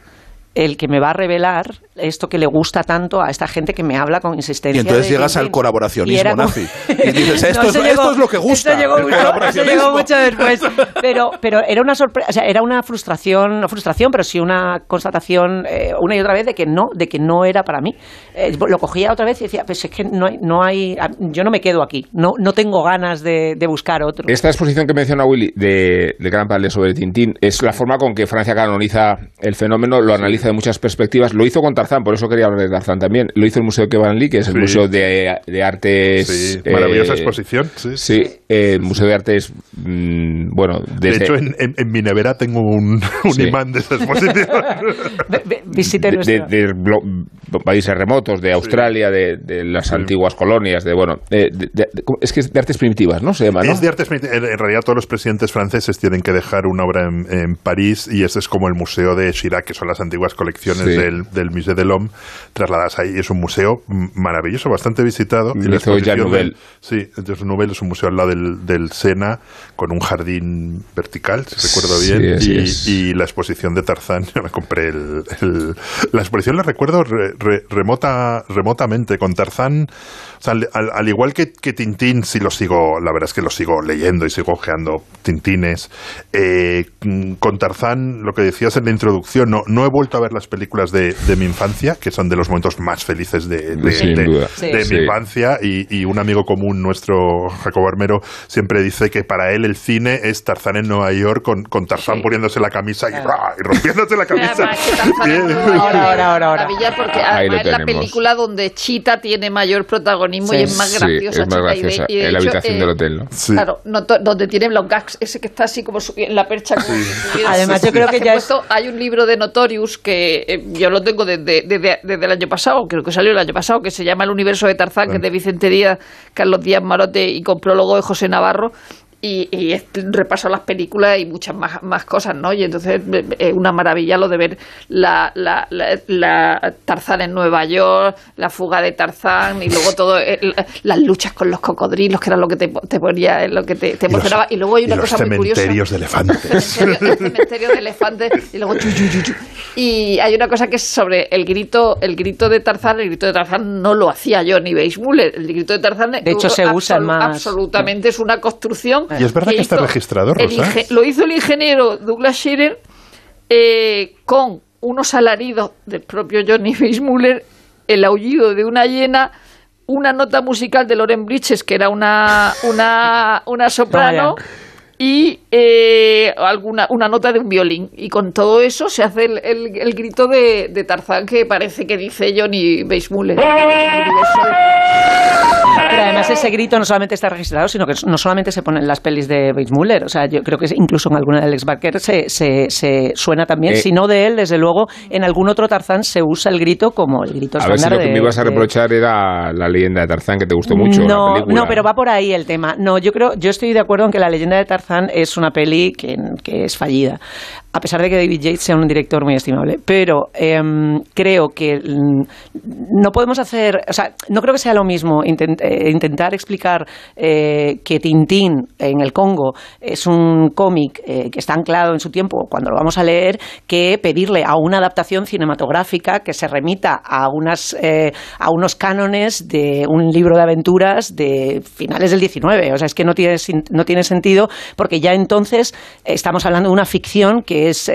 el que me va a revelar esto que le gusta tanto a esta gente que me habla con insistencia. Y entonces de llegas al colaboracionismo Y era como- nazi. Y dices, esto, No, es, esto es lo que gusta. Eso llegó, el mucho, eso colaboracionismo. llegó mucho después. Pero, pero era una sorpresa, o sea, era una frustración, no frustración, pero sí una constatación eh, una y otra vez de que no, de que no era para mí. Eh, lo cogía otra vez y decía, pues es que no hay, no hay yo no me quedo aquí, no, no tengo ganas de, de buscar otro. Esta exposición que menciona Willy de, de Gran Palais sobre Tintín es la forma con que Francia canoniza el fenómeno, lo analiza de muchas perspectivas. Lo hizo con Tarzán, por eso quería hablar de Tarzán también. Lo hizo el Museo de Lee, que es el Sí. Museo de, de Artes. Sí, maravillosa eh, exposición. Sí. Sí, eh, el Museo de Artes, mm, bueno, De desde, hecho, en, en- en mi nevera tengo un, un Sí. imán de esa exposición. Visite de, de- de países remotos, de Australia, de, de las antiguas colonias, de bueno, eh, de- de- de- es que es de artes primitivas, ¿no? Se llama, ¿no? Es de artes primitivas. En en realidad, todos los presidentes franceses tienen que dejar una obra en, en París y ese es como el museo de Chirac, que son las antiguas colecciones Sí. del, del Musée de l'Homme, trasladadas ahí. Es un museo maravilloso, bastante visitado. Y la del- Sí, Jean Nouvel es un museo al lado del, del Sena, con un jardín vertical, si recuerdo Sí, bien. y, la exposición de Tarzán, yo me compré el, el- la exposición la recuerdo re- re- remota, remotamente con Tarzán. O sea, al, al- al igual que, que Tintín, sí lo sigo, la verdad es que lo sigo leyendo y sigo ojeando Tintines. Eh, con Tarzán, lo que decías en la introducción, no, no he vuelto a ver las películas de, de mi infancia, que son de los momentos más felices de, de- Sin de- Sí. mi infancia. Y, y un amigo común nuestro, Jacobo Armero, siempre dice que para él el cine es Tarzán en Nueva York con, con Tarzán poniéndose la camisa y, ¡ra! y rompiéndose la camisa. Ahora, ahora, ahora, ahora. Porque Ahí lo además es la película donde Chita tiene mayor protagonismo Sí. y es más Sí, graciosa. es más Chita, y de- graciosa. y de en la habitación eh, del hotel, ¿no? Claro, noto- donde tienen los gags, ese que está así como en la percha. Además, yo creo que ya es- puesto- Hay un libro de Notorious que eh, yo lo tengo desde, desde, desde el año pasado, creo que salió el año pasado, que se llama El universo de Tarzán, que es de Vicente Díaz, Carlos Díaz Marote y con prólogo de José Navarro. Y, y repaso a las películas y muchas más, más cosas, ¿no? Y entonces eh, es una maravilla lo de ver la, la, la, la Tarzán en Nueva York, la fuga de Tarzán y luego todo el- las luchas con los cocodrilos, que era lo que te, te ponía, lo que te, te Y los- emocionaba. Y luego hay y una los cosa muy curiosa cementerios de elefantes. cementerio, el cementerio de elefantes y luego chu, chu, chu, chu. y hay una cosa que es sobre el grito el grito de Tarzán el grito de Tarzán no lo hacía Johnny Weissmuller el grito de Tarzán De hecho, se usa más. absolutamente es una construcción Y es verdad que está registrado, Rosa. lo hizo el ingeniero Douglas Shearer eh, con unos alaridos del propio Johnny Weissmuller el aullido de una hiena una nota musical de Loren Bridges que era una una una soprano Vaya. y eh, alguna una nota de un violín y con todo eso se hace el, el- el grito de, de Tarzán que parece que dice Johnny Weissmuller Pero además ese grito no solamente está registrado, sino que no solamente se pone en las pelis de Weissmuller. O sea, yo creo que incluso en alguna de Alex Barker se, se, se suena también. Eh. si no de él, desde luego, en algún otro Tarzán se usa el grito como el grito A ver si estándar lo que de- me ibas a de- reprochar era la leyenda de Tarzán, que te gustó mucho. la No, película. no, pero va por ahí el tema. No, yo creo, yo estoy de acuerdo en que la leyenda de Tarzán es una peli que, que es fallida, a pesar de que David Yates sea un director muy estimable. Pero em, creo que mm, no podemos hacer, o sea, no creo que sea lo mismo intent- eh, intentar explicar eh, que Tintín en el Congo es un cómic eh, que está anclado en su tiempo cuando lo vamos a leer, que pedirle a una adaptación cinematográfica que se remita a unas a unos cánones de un libro de aventuras de finales del 19. O sea, es que no tiene, no tiene sentido porque ya entonces estamos hablando de una ficción que es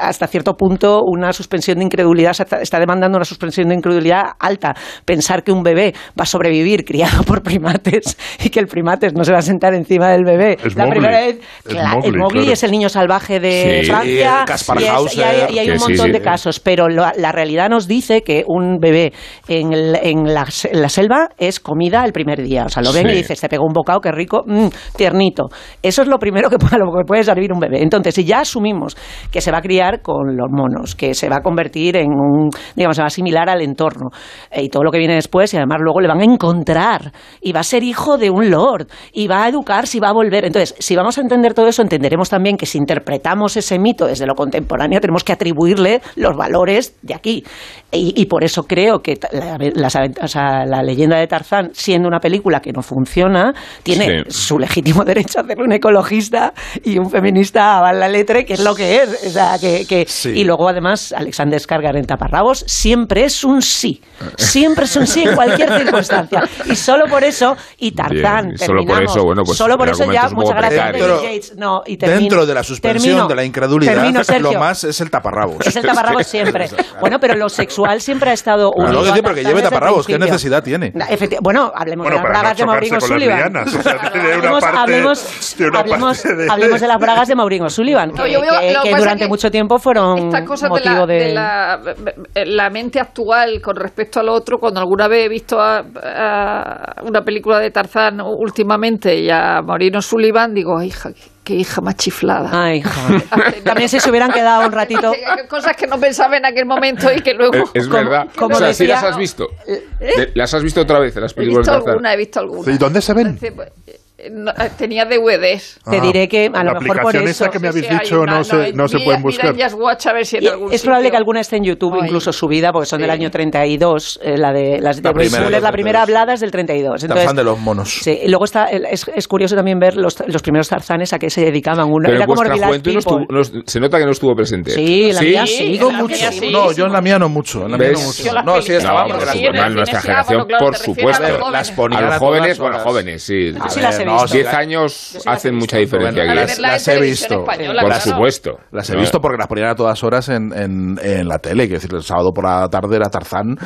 hasta cierto punto una suspensión de incredulidad, está demandando una suspensión de incredulidad alta. Pensar que un bebé va a sobrevivir criado por primates y que el primates no se va a sentar encima del bebé. Es la Mowgli. primera vez, Es Mowgli, el Mowgli claro. es el niño salvaje de Sí. Francia Y Kaspar y, es- y Hauser, hay, y hay que un montón sí. de casos, pero lo- la realidad nos dice que un bebé en, el- en la, se- en la selva es comida el primer día. O sea, lo ven Sí. y dices, te pegó un bocado, qué rico, mm, tiernito. Eso es lo primero que, puede- lo que puede servir un bebé. Entonces, si ya asumimos que se va a criar con los monos, que se va a convertir en un, digamos, se va a asimilar al entorno eh, y todo lo que viene después, y además luego le van a encontrar y va a ser hijo de un lord y va a educarse y va a volver. Entonces, si vamos a entender todo eso, entenderemos también que si interpretamos ese mito desde lo contemporáneo, tenemos que atribuirle los valores de aquí. Y, y por eso creo que la, o sea, la leyenda de Tarzán, siendo una película que no funciona, tiene Sí. su legítimo derecho a hacerlo un ecologista y un feminista a la letra, que es lo que es. O sea, que, que- Sí. Y luego, además, Alexander Skarsgård en Taparrabos siempre es un sí. Siempre es un sí en cualquier circunstancia. Y solo por eso, y Tarzán, Bien, y solo por eso, bueno, pues Solo por eso ya, muchas gracias. David Yates. No, y termino- Dentro de la suspensión termino- de la incredulidad, termino, Sergio. lo más es el taparrabos. Es el taparrabos siempre. Bueno, pero lo sexual siempre ha estado Claro, unido que a sí, pero que Tarzán lleve taparrabos, ¿qué necesidad tiene? Efecti- bueno, hablemos Bueno, de las para no bragas de las O'Sullivan. lianas, o sea, hablemos, parte- hablemos, hablemos- parte de- hablemos de las bragas de Maureen O'Sullivan, que, No, durante que mucho tiempo fueron Estas cosas de, motivo la, de... de la, la mente actual con respecto al otro, cuando alguna vez he visto a, a una película de Tarzán últimamente y a Maureen Sullivan, digo, "Ay, hija, qué, hija más chiflada. Ay, hija. También si se hubieran quedado un ratito... Cosas que no pensaba en aquel momento y que luego... Es, es Como- verdad. como o sea, sí decía- las has visto. ¿Eh? Las has visto otra vez, las He películas visto de Tarzán. alguna, he visto alguna. ¿Y dónde se ven? Eh, no, eh, tenía DVDs. Te diré que a lo la mejor por eso... esa que me habéis Sí, dicho una, no, se, no se mira- pueden mira buscar. Just Watch a ver si en algún es probable sitio- que alguna esté en YouTube, Ay. incluso subida, porque son del Sí. año 32. eh, la de las de La Bruce primera, Willis, la la primera 32. hablada es del 32. Entonces, Tarzán de los monos. Sí, y luego está, es, es curioso también ver los, los primeros tarzanes a qué se dedicaban. Uno Pero era en como juventud no estuvo- no se nota que no estuvo presente. Sí, la mía sí. No mucho. No, yo en la mía no mucho. En la mía no mucho. No, sí, estaba No, nuestra ah, generación, por supuesto. Las ponían a los jóvenes, bueno, jóvenes, sí. Sí las visto. 10 años hacen mucha diferencia la Las he visto. española, Por claro. supuesto. Las he visto porque las ponían a todas horas en, en, en la tele. Quiero decir, el sábado por la tarde era Tarzán.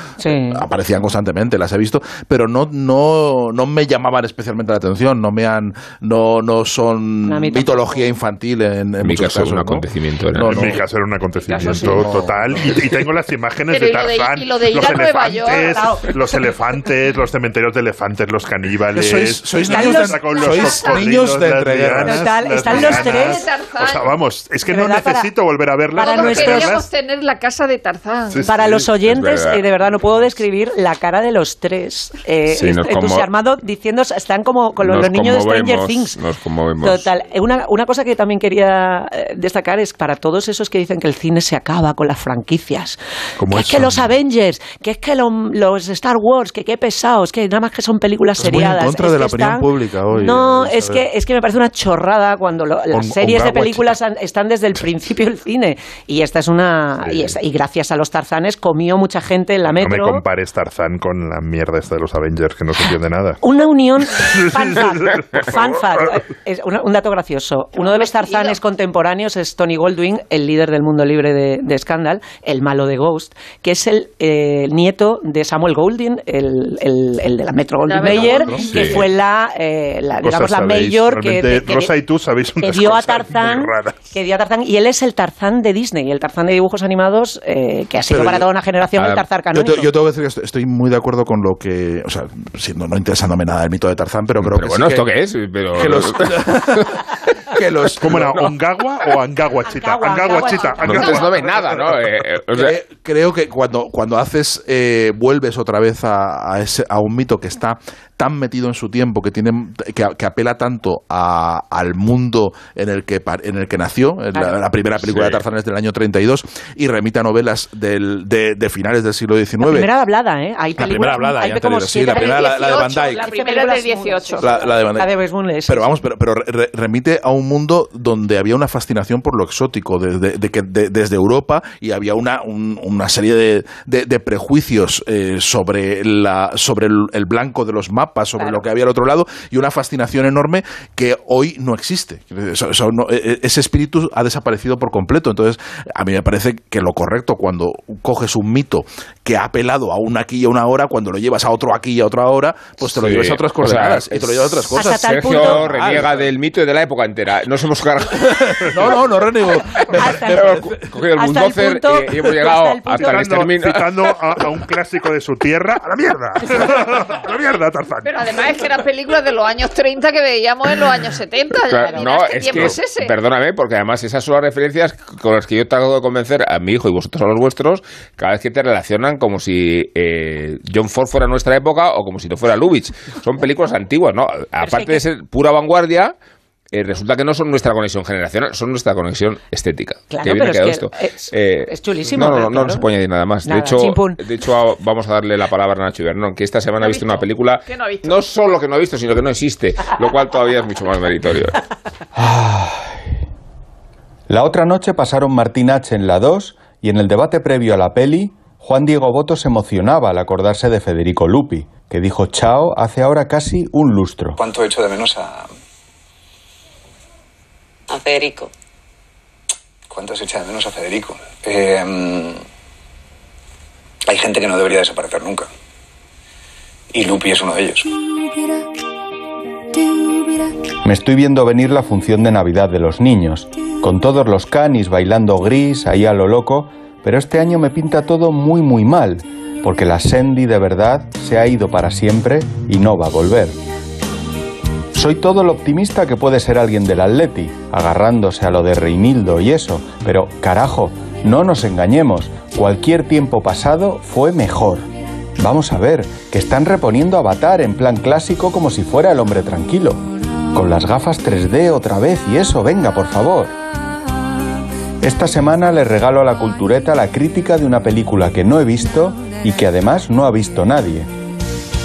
Aparecían constantemente, las he visto. Pero no, no, no me llamaban especialmente la atención. No me han, no, no son mitología infantil en, en En mi caso, casos. un ¿no? acontecimiento era. No, en no. mi caso era un acontecimiento sí, no. total. Y, y tengo las imágenes de de- Tarzán. y lo de ir los a Nueva York, elefantes, claro. los elefantes, los cementerios de elefantes, los caníbales. Sois- sois niños con los niños de entreguerras. Total, están los tres. O sea, vamos, es que no verdad, para- necesito volver a verlas. para nuestros- tener la casa de Tarzán. Sí, Para sí, los es oyentes, verdad. eh, de verdad, no puedo describir la cara de los tres. Eh, Sí, nos como- entusiasmado, diciendo, están como con los, niños de Stranger Things. Nos conmovemos. Total. Eh, Una, una cosa que también quería eh, destacar es para todos esos que dicen que el cine se acaba con las franquicias. Como Que es que los Avengers, que es que lo- los Star Wars, que qué pesados, que nada más que son películas Estás muy en seriadas. contra Es de la opinión están- pública hoy, No, es que, es que me parece una chorrada cuando lo- las On- series de películas han- están desde el principio del cine. Y esta es una. Y, es- y gracias a los Tarzanes comió mucha gente en la No me metro. compares Tarzán con la mierda esta de los Avengers, que no se entiende nada. Una unión. Fun fact, fun fact, es una- un dato gracioso. Uno de los tarzanes contemporáneos es Tony Goldwyn, el líder del mundo libre de, de Scandal, el malo de Ghost, que es el eh, nieto de Samuel Goldwyn, el, el- el de la Metro Goldwyn Metro Mayer, que Sí. fue la, eh, la, digamos, Cosas la sabéis. mayor que, Realmente, que- Rosa y tú sabéis que unas dio a cosas Tarzán, muy raras. que dio a Tarzán, y él es el Tarzán de Disney, el Tarzán de dibujos animados, eh, que ha sido Pero para yo- toda una generación el Ah, Tarzán yo, canónico. te- yo tengo que decir que estoy- estoy muy de acuerdo con lo que, o sea, siendo no interesándome nada el mito de Tarzán, pero creo Pero que bueno, sí ¿esto que, qué es? Pero... que los que los ¿Cómo era? ¿Ongawa o Angawa Chita? Angawa, Angawa Angawa Chita. No, Angawa. entonces no ve nada, ¿no? Eh, eh, o sea, Cre- creo que cuando, cuando haces, eh, vuelves otra vez a, a ese, a un mito que está tan metido en su tiempo, que tiene que, que apela tanto a- al mundo en el que, par- en el que nació, en la, la primera película Sí. de Tarzán es del año 32, y remite a novelas del, de, de finales del siglo XIX. La primera hablada, ¿eh? Hay La primera hablada, hay ya como sí, la primera, la- la de Van 18, Dyke. La primera del 18. La, la de Van Dyke. La de Pero vamos, pero, pero re- remite a un mundo donde había una fascinación por lo exótico, de, de- de que de- desde Europa, y había una, un- una serie de, de- de prejuicios eh, sobre, la, sobre el, el blanco de los mapas, sobre lo que había al otro lado, y una fascinación enorme que hoy no existe. Eso- eso no- e- ese espíritu ha desaparecido por completo. Entonces, a mí me parece que lo correcto cuando coges un mito que ha apelado a un aquí y a una hora, cuando lo llevas a otro aquí y a otra hora, pues te lo Sí, llevas a otras o sea, coordenadas y te lo llevas a otras cosas. Hasta tal Sergio punto- reniega del mito y de la época entera. Nos hemos cargado. No, no, no reniego. hemos co- cogido el hasta el bulldozer punto- y, y hemos llegado hasta el punto- hasta el exterminio. citando a, a un clásico de su tierra, a la mierda. a la mierda, Tarzán. Pero además es que eran películas de los años 30 que veíamos en los años 70. ya Claro, no, es que, es ese. perdóname, porque además esas son las referencias con las que yo trato de convencer a mi hijo y vosotros a los vuestros cada vez que te relacionan como si eh, John Ford fuera nuestra época o como si no fuera Lubitsch. Son películas antiguas, ¿no? Aparte de ser pura vanguardia, eh, resulta que no son nuestra conexión generacional, son nuestra conexión estética. Claro, que pero quedado es que esto. es- Eh, es chulísimo, No, no, no, no, claro. se puede añadir nada más. Nada, de hecho, chimpún. de hecho, vamos a darle la palabra a Nacho Ibernón, que esta semana ha visto una película ¿Qué no ha visto? no solo que no ha visto, sino que no existe, lo cual todavía es mucho más meritorio. La otra noche pasaron Martín H. en la 2 y en el debate previo a la peli, Juan Diego Boto se emocionaba al acordarse de Federico Lupi, que dijo chao hace ahora casi un lustro. ¿Cuánto he hecho de menos a... A Federico. ¿Cuánto se echa de menos a Federico? Eh, mm, hay gente que no debería desaparecer nunca. Y Lupi es uno de ellos. Me estoy viendo venir la función de Navidad de los niños, con todos los canis bailando gris ahí a lo loco, pero este año me pinta todo muy muy mal, porque la Sandy de verdad se ha ido para siempre y no va a volver. Soy todo lo optimista que puede ser alguien del Atleti, agarrándose a lo de Reinildo y eso, pero carajo, no nos engañemos, cualquier tiempo pasado fue mejor. Vamos a ver, que están reponiendo Avatar en plan clásico como si fuera el hombre tranquilo. Con las gafas 3D otra vez y eso, venga, por favor. Esta semana le regalo a la cultureta la crítica de una película que no he visto y que además no ha visto nadie.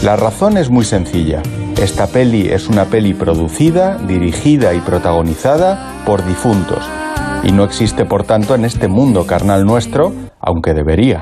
La razón es muy sencilla. Esta peli es una peli producida, dirigida y protagonizada por difuntos. Y no existe, por tanto, en este mundo carnal nuestro, aunque debería.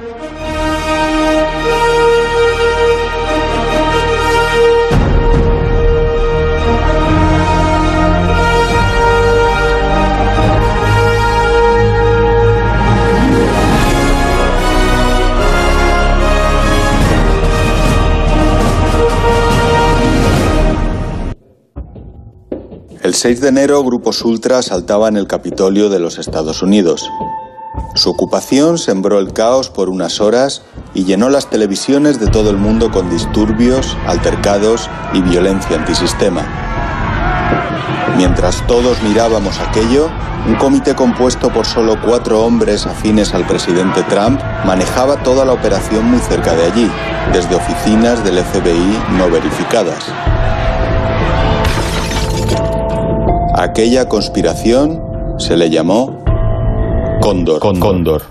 6 de enero, grupos ultra asaltaban el Capitolio de los Estados Unidos. Su ocupación sembró el caos por unas horas y llenó las televisiones de todo el mundo con disturbios, altercados y violencia antisistema. Mientras todos mirábamos aquello, un comité compuesto por solo cuatro hombres afines al presidente Trump manejaba toda la operación muy cerca de allí, desde oficinas del FBI no verificadas. Aquella conspiración se le llamó Cóndor. Cóndor.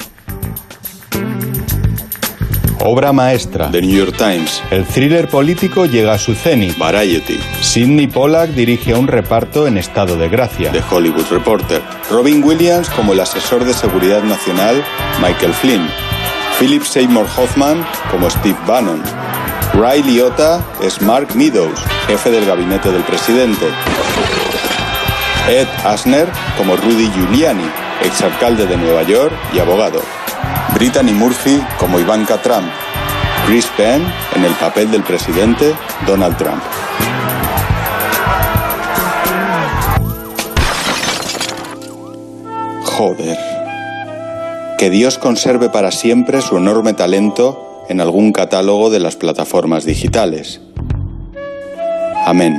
Obra maestra. The New York Times. El thriller político llega a su cenit. Variety. Sidney Pollack dirige a un reparto en estado de gracia. The Hollywood Reporter. Robin Williams como el asesor de seguridad nacional Michael Flynn. Philip Seymour Hoffman como Steve Bannon. Ray Liotta es Mark Meadows, jefe del gabinete del presidente. Ed Asner como Rudy Giuliani, exalcalde de Nueva York y abogado. Brittany Murphy como Ivanka Trump. Chris Penn en el papel del presidente Donald Trump. Joder. Que Dios conserve para siempre su enorme talento en algún catálogo de las plataformas digitales. Amén.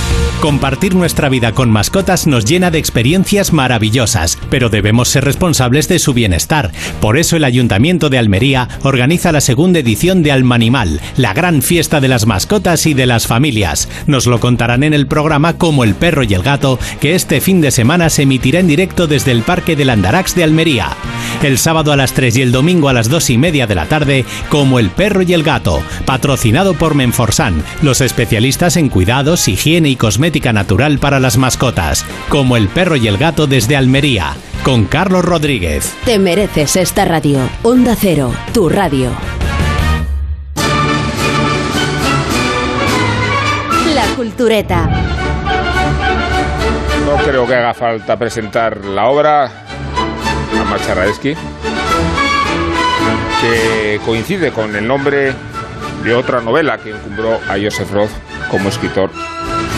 Compartir nuestra vida con mascotas nos llena de experiencias maravillosas, pero debemos ser responsables de su bienestar. Por eso el Ayuntamiento de Almería organiza la segunda edición de Almanimal, la gran fiesta de las mascotas y de las familias. Nos lo contarán en el programa Como el perro y el gato, que este fin de semana se emitirá en directo desde el Parque del Andarax de Almería. El sábado a las 3 y el domingo a las 2 y media de la tarde, Como el perro y el gato, patrocinado por Menforsan, los especialistas en cuidados, higiene y cosmética natural para las mascotas. Como el perro y el gato desde Almería, con Carlos Rodríguez. Te mereces esta radio. Onda Cero, tu radio. La cultureta. No creo que haga falta presentar la obra a Marcha Radetzky, que coincide con el nombre de otra novela que encumbró a Joseph Roth como escritor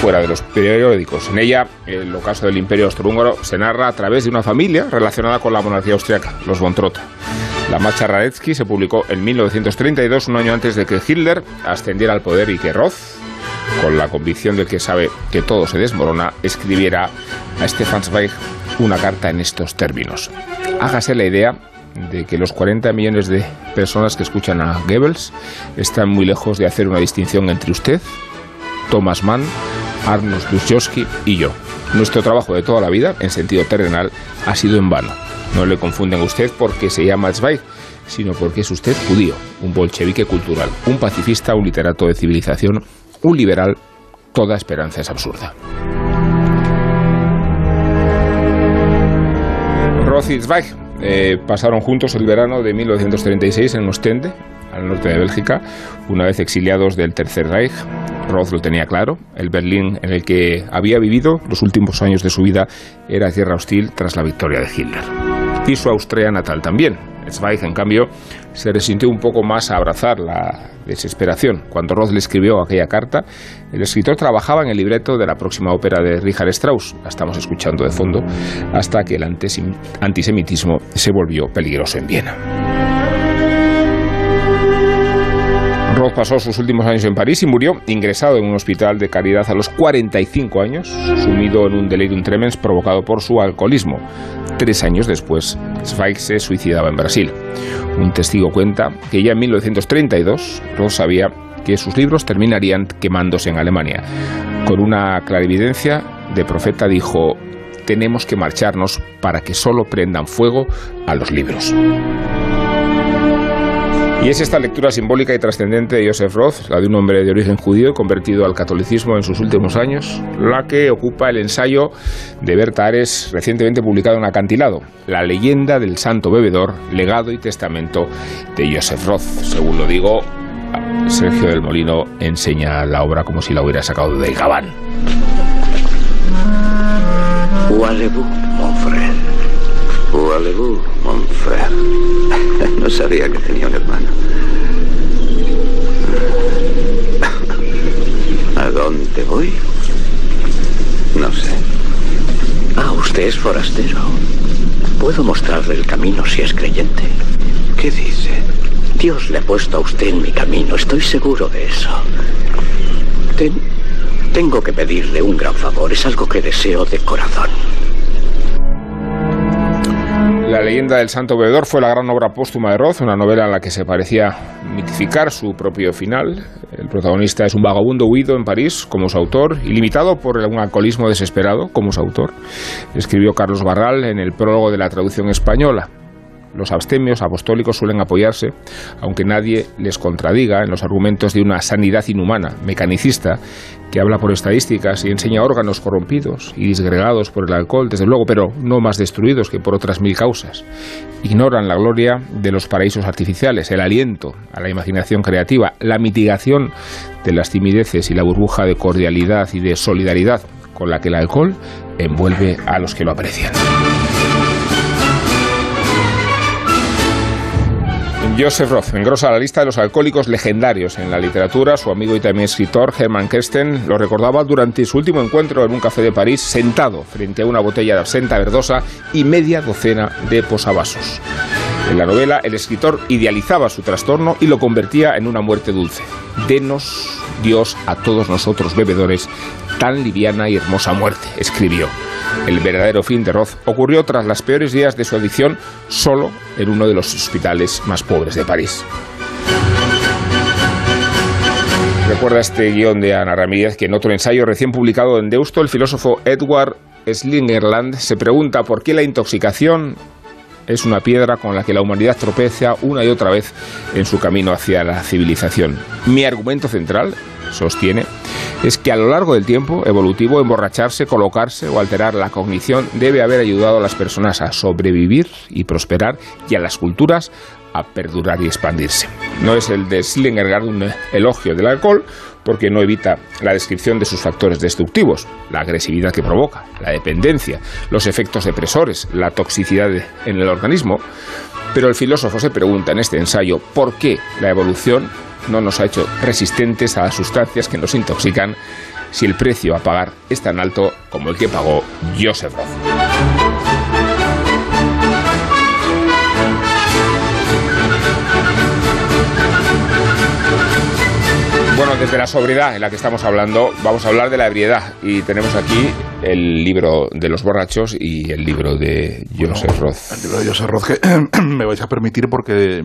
fuera de los periódicos. En ella, el ocaso del Imperio Austrohúngaro se narra a través de una familia relacionada con la monarquía austriaca, los von Trotha. La Marcha Radetzky se publicó en 1932, un año antes de que Hitler ascendiera al poder y que Roth, con la convicción de que sabe que todo se desmorona, escribiera a Stefan Zweig una carta en estos términos. Hágase la idea de que los 40 millones de personas que escuchan a Goebbels están muy lejos de hacer una distinción entre usted, Thomas Mann, Arnold Luschowski y yo. Nuestro trabajo de toda la vida, en sentido terrenal, ha sido en vano. No le confunden a usted porque se llama Zweig, sino porque es usted judío, un bolchevique cultural, un pacifista, un literato de civilización, un liberal. Toda esperanza es absurda. Roth y Zweig eh, pasaron juntos el verano de 1936 en Ostende, al norte de Bélgica, una vez exiliados del Tercer Reich. Roth lo tenía claro, el Berlín en el que había vivido los últimos años de su vida era tierra hostil tras la victoria de Hitler. Y su Austria natal también. Zweig, en cambio, se resintió un poco más a abrazar la desesperación. Cuando Roth le escribió aquella carta, el escritor trabajaba en el libreto de la próxima ópera de Richard Strauss, la estamos escuchando de fondo, hasta que el antisem- antisemitismo se volvió peligroso en Viena. Roth pasó sus últimos años en París y murió ingresado en un hospital de caridad a los 45 años, sumido en un delirium tremens provocado por su alcoholismo. Tres años después, Zweig se suicidaba en Brasil. Un testigo cuenta que ya en 1932 Roth sabía que sus libros terminarían quemándose en Alemania. Con una clarividencia de profeta dijo, tenemos que marcharnos para que solo prendan fuego a los libros. Y es esta lectura simbólica y trascendente de Joseph Roth, la de un hombre de origen judío convertido al catolicismo en sus últimos años, la que ocupa el ensayo de Berta Ares recientemente publicado en Acantilado, La leyenda del santo bebedor, legado y testamento de Joseph Roth. Según lo digo, Sergio del Molino enseña la obra como si la hubiera sacado del Gabán. Mon No sabía que tenía un hermano. ¿A dónde voy? No sé. Ah, usted es forastero. Puedo mostrarle el camino si es creyente. ¿Qué dice? Dios le ha puesto a usted en mi camino, estoy seguro de eso. Ten- tengo que pedirle un gran favor, es algo que deseo de corazón. La leyenda del santo bebedor fue la gran obra póstuma de Roth, una novela en la que se parecía mitificar su propio final. El protagonista es un vagabundo huido en París, como su autor, y limitado por un alcoholismo desesperado, como su autor. Escribió Carlos Barral en el prólogo de la traducción española. Los abstemios apostólicos suelen apoyarse, aunque nadie les contradiga, en los argumentos de una sanidad inhumana, mecanicista, que habla por estadísticas y enseña órganos corrompidos y disgregados por el alcohol, desde luego, pero no más destruidos que por otras mil causas. Ignoran la gloria de los paraísos artificiales, el aliento a la imaginación creativa, la mitigación de las timideces y la burbuja de cordialidad y de solidaridad con la que el alcohol envuelve a los que lo aprecian. Joseph Roth engrosa la lista de los alcohólicos legendarios en la literatura. Su amigo y también escritor Hermann Kersten lo recordaba durante su último encuentro en un café de París, sentado frente a una botella de absenta verdosa y media docena de posavasos. En la novela, el escritor idealizaba su trastorno y lo convertía en una muerte dulce. Denos, Dios, a todos nosotros bebedores, tan liviana y hermosa muerte, escribió. El verdadero fin de Roth ocurrió tras las peores días de su adicción solo en uno de los hospitales más pobres de París. Recuerda este guion de Ana Ramírez que en otro ensayo recién publicado en Deusto, el filósofo Edward Slingerland se pregunta por qué la intoxicación es una piedra con la que la humanidad tropeza una y otra vez en su camino hacia la civilización. Mi argumento central, sostiene, es que a lo largo del tiempo evolutivo emborracharse, colocarse o alterar la cognición debe haber ayudado a las personas a sobrevivir y prosperar y a las culturas a perdurar y expandirse. No es el de Slingerland un elogio del alcohol, porque no evita la descripción de sus factores destructivos, la agresividad que provoca, la dependencia, los efectos depresores, la toxicidad en el organismo. Pero el filósofo se pregunta en este ensayo por qué la evolución no nos ha hecho resistentes a las sustancias que nos intoxican si el precio a pagar es tan alto como el que pagó Joseph Roth. Bueno, desde la sobriedad en la que estamos hablando, vamos a hablar de la ebriedad. Y tenemos aquí el libro de los borrachos y el libro de Joseph Roth. El libro de Joseph Roth, que me vais a permitir porque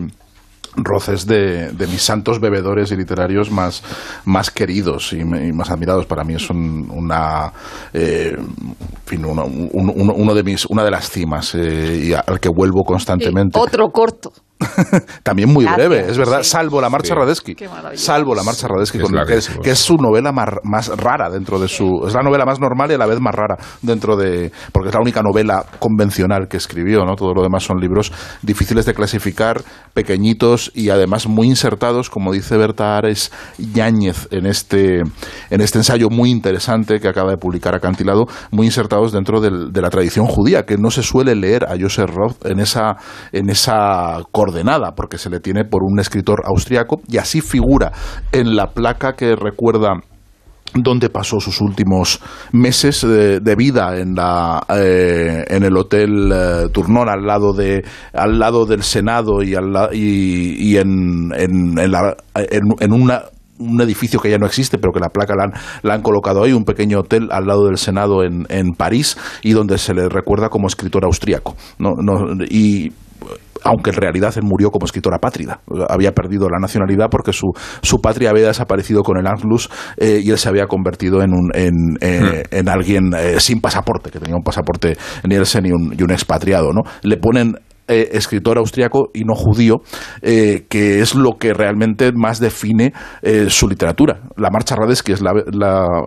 Roth es de, de mis santos bebedores y literarios más, más queridos y, más admirados. Para mí es un- una, eh, en fin, uno, un- uno- uno de mis, una de las cimas eh, y al que vuelvo constantemente. Otro corto. También muy Gracias, breve, es verdad, sí. salvo la marcha Sí. Radesky. Salvo la marcha Radesky, Es con- que, es, larguísimo. que es su novela más, más rara dentro de su. Es la novela más normal y a la vez más rara dentro de. Porque es la única novela convencional que escribió, ¿no? Todo lo demás son libros difíciles de clasificar, pequeñitos y además muy insertados, como dice Berta Ares Yáñez en este, en este ensayo muy interesante que acaba de publicar Acantilado, muy insertados dentro del- de la tradición judía, que no se suele leer a Joseph Roth en esa, en esa coordenada, porque se le tiene por un escritor austriaco, y así figura en la placa que recuerda donde pasó sus últimos meses de, vida en la eh, en el hotel eh, Tournon al lado de al lado del Senado y al y, en en, en la- en- una un edificio que ya no existe, pero que la placa la han, colocado ahí, un pequeño hotel al lado del Senado en, en París, y donde se le recuerda como escritor austriaco. ¿no? No, y aunque en realidad él murió como escritor apátrida. Había perdido la nacionalidad porque su, su patria había desaparecido con el Anschluss eh, y él se había convertido en, un, en, eh, en alguien eh, sin pasaporte, que tenía un pasaporte Nielsen y un, y un expatriado. ¿no? Le ponen eh, escritor austriaco y no judío, eh, que es lo que realmente más define eh, su literatura. La Marcha Radetzky es la-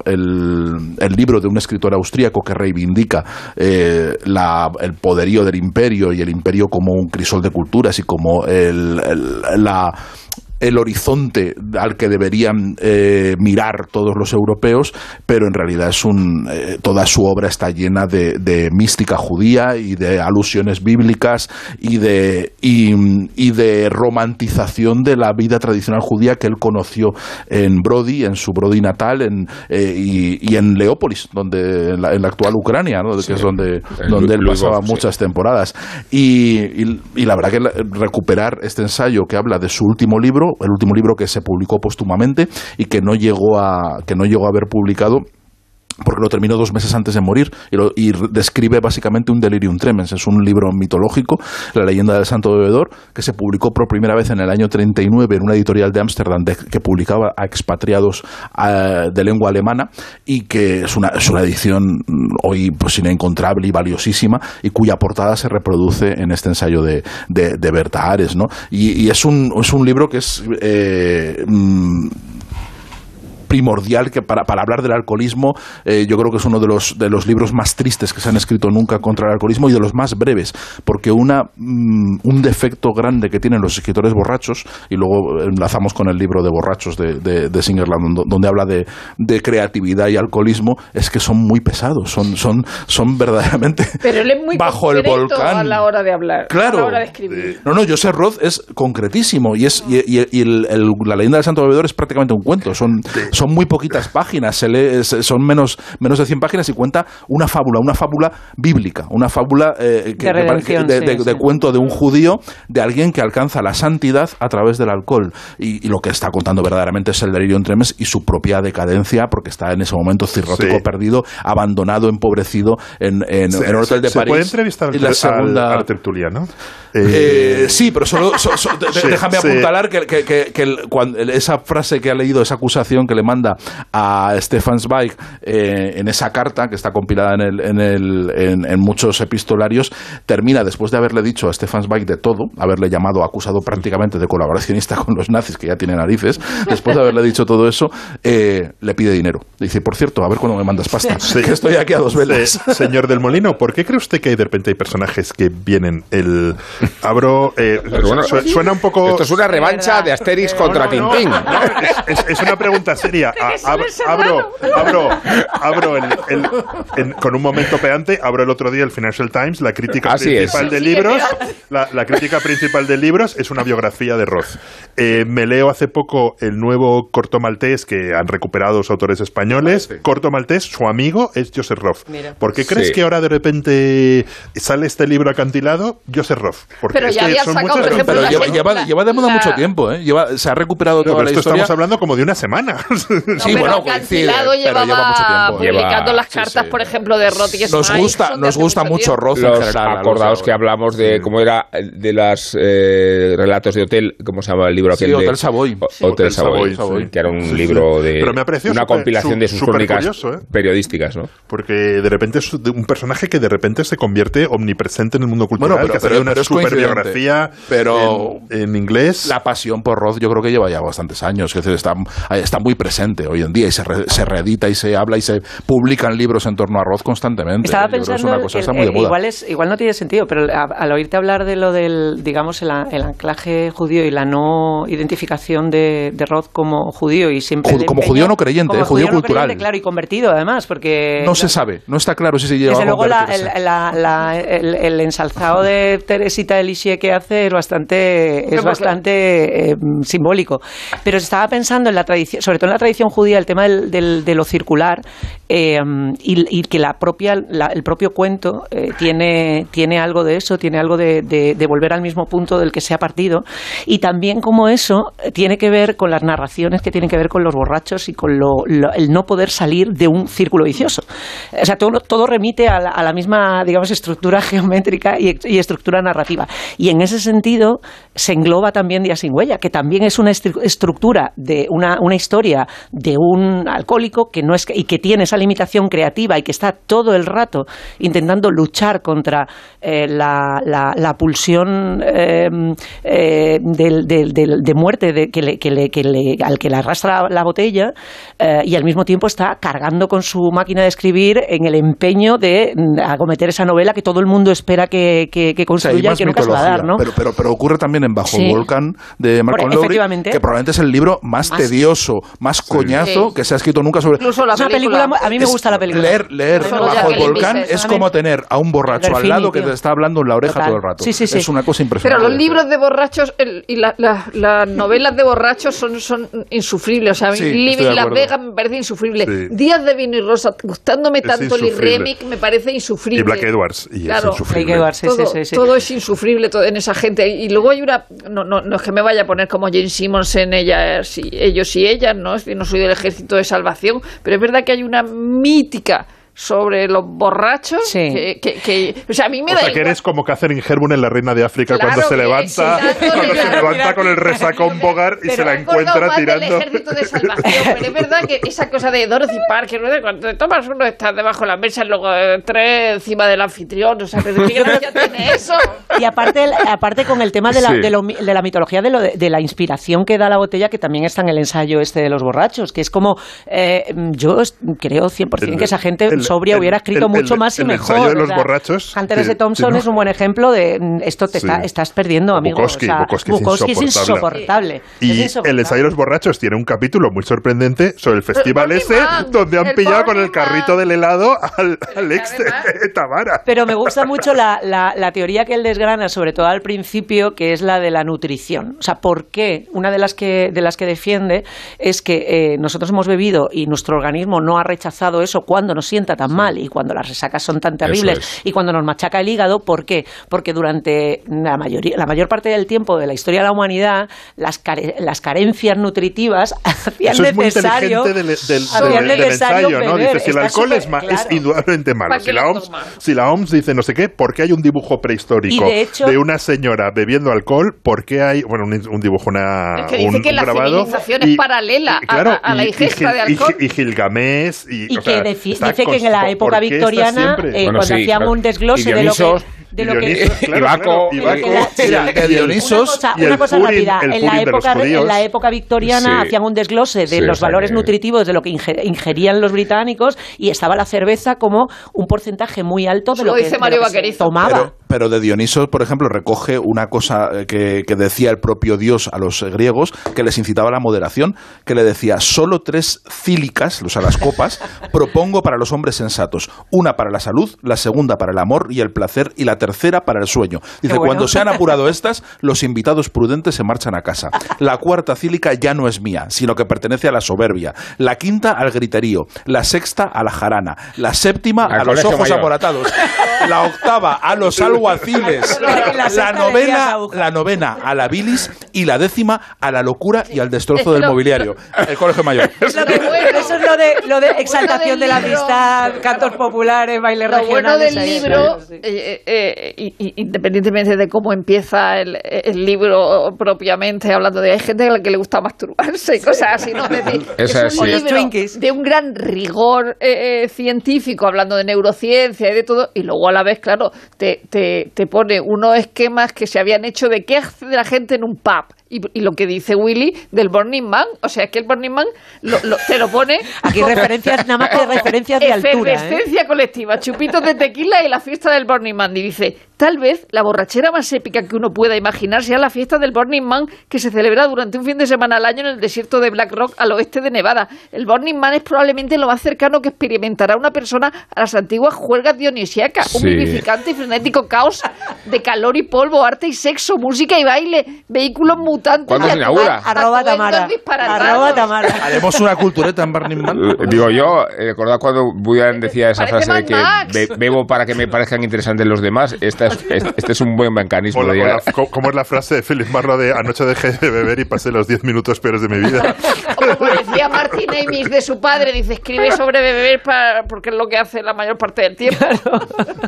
el, libro de un escritor austríaco que reivindica la- el poderío del imperio y el imperio como un crisol de culturas y como el- la el horizonte al que deberían eh, mirar todos los europeos, pero en realidad es un, eh, toda su obra está llena de, de mística judía y de alusiones bíblicas y de, y, y de romantización de la vida tradicional judía que él conoció en Brody, en su Brody natal en, eh, y, y en Leópolis, donde, en, la, en la actual Ucrania, ¿no? que es donde, donde él pasaba muchas temporadas. Y, y- y la verdad que la- recuperar este ensayo que habla de su último libro, el último libro que se publicó póstumamente y que no llegó a, que no llegó a haber publicado porque lo terminó dos meses antes de morir y, describe básicamente un delirium tremens. Es un libro mitológico, la leyenda del santo bebedor, que se publicó por primera vez en el año 39 en una editorial de Ámsterdam que publicaba a expatriados de lengua alemana y que es una, es una edición mm, hoy pues inencontrable y valiosísima y cuya portada se reproduce en este ensayo de, de, de Berta Ares. ¿no? Y, y es, un, es un libro que es... eh, mm, primordial que para, para hablar del alcoholismo eh, yo creo que es uno de los, de los libros más tristes que se han escrito nunca contra el alcoholismo y de los más breves porque una, mm, un defecto grande que tienen los escritores borrachos y luego enlazamos con el libro de borrachos de, de, de Singerland do- donde habla de, de creatividad y alcoholismo es que son muy pesados son, son, son verdaderamente Pero él es muy Bajo el volcán. a la hora de hablar, Claro. a la hora de escribir. no, no, Joseph Roth es concretísimo y es y, y- y el- el- la leyenda del Santo Bebedor es prácticamente un cuento. Son, son muy poquitas páginas, se lee- son menos, menos de 100 páginas y cuenta una fábula, una fábula bíblica, una fábula eh, que- De que pare- redención, de, sí, de- sí. de cuento de un judío, de alguien que alcanza la santidad a través del alcohol. Y, y lo que está contando verdaderamente es el delirium tremens y su propia decadencia, porque está en ese momento cirrótico Sí. perdido, abandonado, empobrecido en, en, Se- en un hotel de se París. puede entrevistar al, y la al- segunda... al tertuliano? Eh, sí, pero solo, so- so- de- Sí, déjame sí. apuntalar que, que- que- que el- cuando- el- esa frase que ha leído, esa acusación que le manda a Stefan Zweig eh, en esa carta que está compilada en, el, en, el- en- en muchos epistolarios, termina después de haberle dicho a Stefan Zweig de todo, haberle llamado acusado prácticamente de colaboracionista con los nazis, que ya tiene narices, después de haberle dicho todo eso, eh, le pide dinero. Le dice, por cierto, a ver cuándo me mandas pasta, Sí. que estoy aquí a dos velas. Se- señor del Molino, ¿por qué cree usted que de repente hay personajes que vienen? El abro. eh, Pero bueno, su- suena un poco. Esto es una revancha de Asterix contra no, no, Tintín. no, es, es- es una pregunta seria. A- ab- abro, abro, abro el, el- en- con un momento peante, abro el otro día el Financial Times, la crítica Así es. principal de libros. La, la crítica principal de libros es una biografía de Roth. Eh, me leo hace poco el nuevo corto maltés que han recuperado los autores españoles. Corto maltés, su amigo es Joseph Roth. Mira. ¿Por qué crees Sí. que ahora de repente sale este libro acantilado? Joseph Roth. Porque Pero es ya que había son sacado, ejemplo, Pero lleva, lleva, lleva de moda la- mucho tiempo, ¿eh? Lleva- se ha recuperado No, toda pero la esto historia. estamos hablando como de una semana. Sí, bueno, coincide, Acantilado pero llevaba lleva mucho tiempo. publicando Lleva- las sí, cartas, sí. por ejemplo, de Roth y Nos gusta, nos gusta mucho. Roth en Los general. los acordaos que hablamos de cómo era de las eh, relatos de hotel, ¿cómo se llama el libro Sí, aquel? de- Hotel Savoy. Sí. Hotel Savoy, Savoy, sí. que era un Sí, libro sí. de Pero me una compilación de sus crónicas curioso, ¿eh? periodísticas, ¿no? Porque de repente es un personaje que de repente se convierte omnipresente en el mundo cultural. Bueno, pero- que pero- una pero superbiografía Pero- en, en inglés. La pasión por Roth yo creo que lleva ya bastantes años. Es decir, está, está muy presente hoy en día y se, re- se reedita y se habla y se publican libros en torno a Roth constantemente. Estaba pensando, es una cosa el- está muy de el- moda. igual, es, igual no tiene sentido, pero a- al oírte hablar de lo del, digamos, el, anclaje judío y la no identificación de, de Roth como judío y siempre... Como empeño- judío no creyente, como eh, judío no cultural. creyente, claro, y convertido además, porque... no se sabe, no está claro si se lleva Desde a luego la- la- la- el- el ensalzado de Teresita de Lisieux que hace es bastante, es bastante eh, simbólico. Pero estaba pensando en la tradición, sobre todo en la tradición judía, el tema del, de lo circular eh, y, que la propia, la- el propio cuento eh, tiene, tiene algo de eso, tiene algo de, volver al mismo punto del que se ha partido y también como eso eh, tiene que ver con las narraciones que tienen que ver con los borrachos y con lo- el no poder salir de un círculo vicioso. O sea, todo, todo remite a la, misma, digamos, estructura geométrica y, estructura narrativa. Y en ese sentido se engloba también Día sin huella, que también es una estru- estructura de una, una historia de un alcohólico que no es y que tiene esa limitación creativa y que está todo el rato intentando luchar contra eh, la, la, la pulsión eh, eh, del- de muerte de, que le- que le- que le- al que le arrastra la botella eh, y al mismo tiempo está cargando con su máquina de escribir en el empeño de mm, acometer esa novela que todo el mundo espera que, que, que O sea, hay construya y que nunca se va a dar, ¿no? pero, pero, pero ocurre también en Bajo Sí. Volcán de Por- Lowry, que probablemente es el libro más, Más- tedioso, más coñazo Sí. que se ha escrito nunca sobre... Incluso la Es una película. película- a mí me gusta la película. Leer, leer Solo Bajo el Volcán es como tener a un borracho al lado que tío. te está hablando en la oreja Total. todo el rato. Sí, sí, sí. Es una cosa Pero impresionante. los libros de borrachos el- y la- la- las novelas de borrachos son, son insufribles. O sea, Living Las. Vegas me parece insufrible. Sí. Días de vino y rosa, gustándome Es tanto el. Remick, me parece insufrible. Y Black Edwards, y es insufrible. Black Edwards, sí, todo, sí, sí, sí. todo es insufrible todo en esa gente. Y luego hay una. No, no, no es que me vaya a poner como Jane Simmons en ellas y, ellos y ellas, ¿no? Decir, no soy del ejército de salvación, pero es verdad que hay una mítica sobre los borrachos que, que- que- o sea a mí me O da sea, que igual. eres como Catherine Hepburn en La Reina de África Claro cuando se que levanta, sí, cuando se levanta con el resacón Bogart y se la encuentra más del tirando. ejército de salvación, pero es verdad que esa cosa de Dorothy Parker, ¿no? cuando te tomas uno estás debajo de la mesa y luego eh, tres encima del anfitrión, o sea, pero ¿qué gracia tiene eso? Y aparte, aparte con el tema de la, Sí. de, lo de la mitología, de, lo de, la inspiración que da la botella, que también está en el ensayo este de los borrachos, que es como, eh, yo creo 100% El- que esa gente el- sobria el- hubiera escrito el- mucho el- más y el mejor. ensayo de los o sea, borrachos, Hunter S. Thompson es un buen ejemplo de mm, esto te Sí. está, estás perdiendo, amigo. Bukowski, o sea, Bukowski es Bukowski es insoportable. insoportable. Y Es el ensayo de los borrachos tiene un capítulo muy sorprendente sobre el festival ese, Man, donde han el pillado con el carrito del helado al, al ex de Tamara. Pero me gusta mucho la, la- la teoría que él desgrana, sobre todo al principio, que es la de la nutrición. O sea, ¿por qué? Una de las que, de las que defiende es que eh, nosotros hemos bebido y nuestro organismo no ha rechazado eso cuando nos sienta tan mal y cuando las resacas son tan terribles es. y cuando nos machaca el hígado. ¿Por qué? Porque durante la, mayoría, la mayor parte del tiempo de la historia de la humanidad, las, care- las carencias nutritivas hacían Eso es muy necesario, inteligente del, del- hacían del- del necesario ensayo, ¿no? Dice, si el alcohol es, ma- claro. es indudablemente malo, ¿Para si la, OMS, si la OMS dice no sé qué, ¿por qué hay un dibujo prehistórico de hecho- una señora bebiendo alcohol? ¿Por qué hay, bueno, un, un dibujo, una, Es que dice un, que un la grabado? civilización es paralela a- claro, a, a la y- y ingesta de alcohol. Y, Gilgamesh. Y, Y o que dice que en la época ¿por qué está victoriana, eh, Bueno, cuando sí, hacían claro. un desglose de lo que- de lo que- Dionisos, la- y el- Una cosa, rápida. En la, de época, en la época victoriana Sí. hacían un desglose de Sí, los valores nutritivos de lo que inge- ingerían los británicos y estaba la cerveza como un porcentaje muy alto de lo lo que, dice de Mario lo que se Vaquerizo. tomaba. Pero, pero de Dioniso, por ejemplo, recoge una cosa eh, que, que decía el propio Dios a los eh, griegos, que les incitaba a la moderación, que le decía, solo tres cílicas, o sea, las copas, propongo para los hombres sensatos. Una para la salud, la segunda para el amor y el placer, y la tercera para el sueño. Dice, bueno. cuando se han apurado estas, los invitados prudentes se marchan a casa. La cuarta cílica ya no es mía, sino que pertenece a la soberbia. La quinta al griterío. La sexta a la jarana. La séptima Al a los ojos mayor. amoratados. La octava a los alguaciles. La novena, la novena a la bilis y la décima a la locura y al destrozo del Lo- mobiliario. El colegio mayor. Es lo que- eso es lo de, lo de exaltación de la amistad, cantos populares, bailes Lo bueno regionales. del libro, eh, eh, independientemente de cómo empieza el, el libro propiamente, hablando de hay gente a la que le gusta masturbarse y cosas así, ¿no? Es decir, es un libro de un gran rigor eh, eh, científico, hablando de neurociencia y de todo, y luego a la vez, claro, te, te, te pone unos esquemas que se habían hecho de qué hace la gente en un pub. Y, y lo que dice Willy del Burning Man, o sea, es que el Burning Man lo- lo- te lo pone... Aquí referencias, nada más que referencias de altura. ¿eh? Efervescencia colectiva, chupitos de tequila y la fiesta del Burning Man. Y dice, tal vez la borrachera más épica que uno pueda imaginar sea la fiesta del Burning Man que se celebra durante un fin de semana al año en el desierto de Black Rock al oeste de Nevada. El Burning Man es probablemente lo más cercano que experimentará una persona a las antiguas juergas dionisíacas. Un vivificante y frenético caos de calor y polvo, arte y sexo, música y baile, vehículos mutantes. ¿Cuándo se inaugura? Arroba Tamara. Arroba Tamara. Haremos una cultureta en Burning Man. Eh, Digo yo, eh, recordad cuando Allen decía esa Parece frase de que be- bebo para que me parezcan interesantes los demás. Esta es, este es un buen mecanismo. O la- de o llegar- la- co- ¿Cómo es la frase de Philip Marlowe de anoche dejé de beber y pasé los 10 minutos peores de mi vida? O como decía Martin Amis de su padre, dice, escribe sobre beber para, porque es lo que hace la mayor parte del tiempo.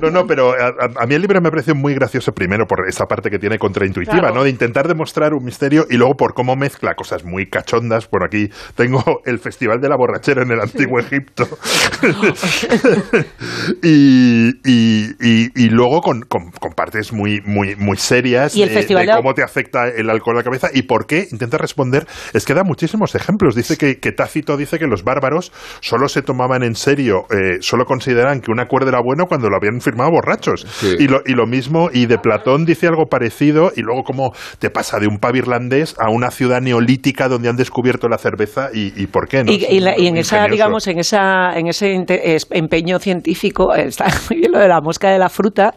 No, no, pero a, mí el libro me pareció muy gracioso primero por esa parte que tiene contraintuitiva, Claro. ¿no? De intentar demostrar un misterio y luego por cómo mezcla cosas muy cachondas. Por aquí tengo el Festival de la Borrachera en el Antiguo Egipto. y, y- y- y luego con, con- con partes muy, muy, muy serias Y el de, Festival de de la- cómo te afecta el alcohol a la cabeza y por qué. Intenta responder. Es que da muchísimos ejemplos. Dice que, que Tácito dice que los bárbaros solo se tomaban en serio, eh, solo consideraban que un acuerdo era bueno cuando lo habían firmado borrachos. Y, lo, y lo mismo, y de Platón dice algo parecido, y luego cómo te pasa de un pub irlandés a una ciudad neolítica donde han descubierto la cerveza y, y por qué, ¿no? Y, y la- y en esa, digamos, en esa, en ese empeño científico eh, está muy bien lo de la mosca de la fruta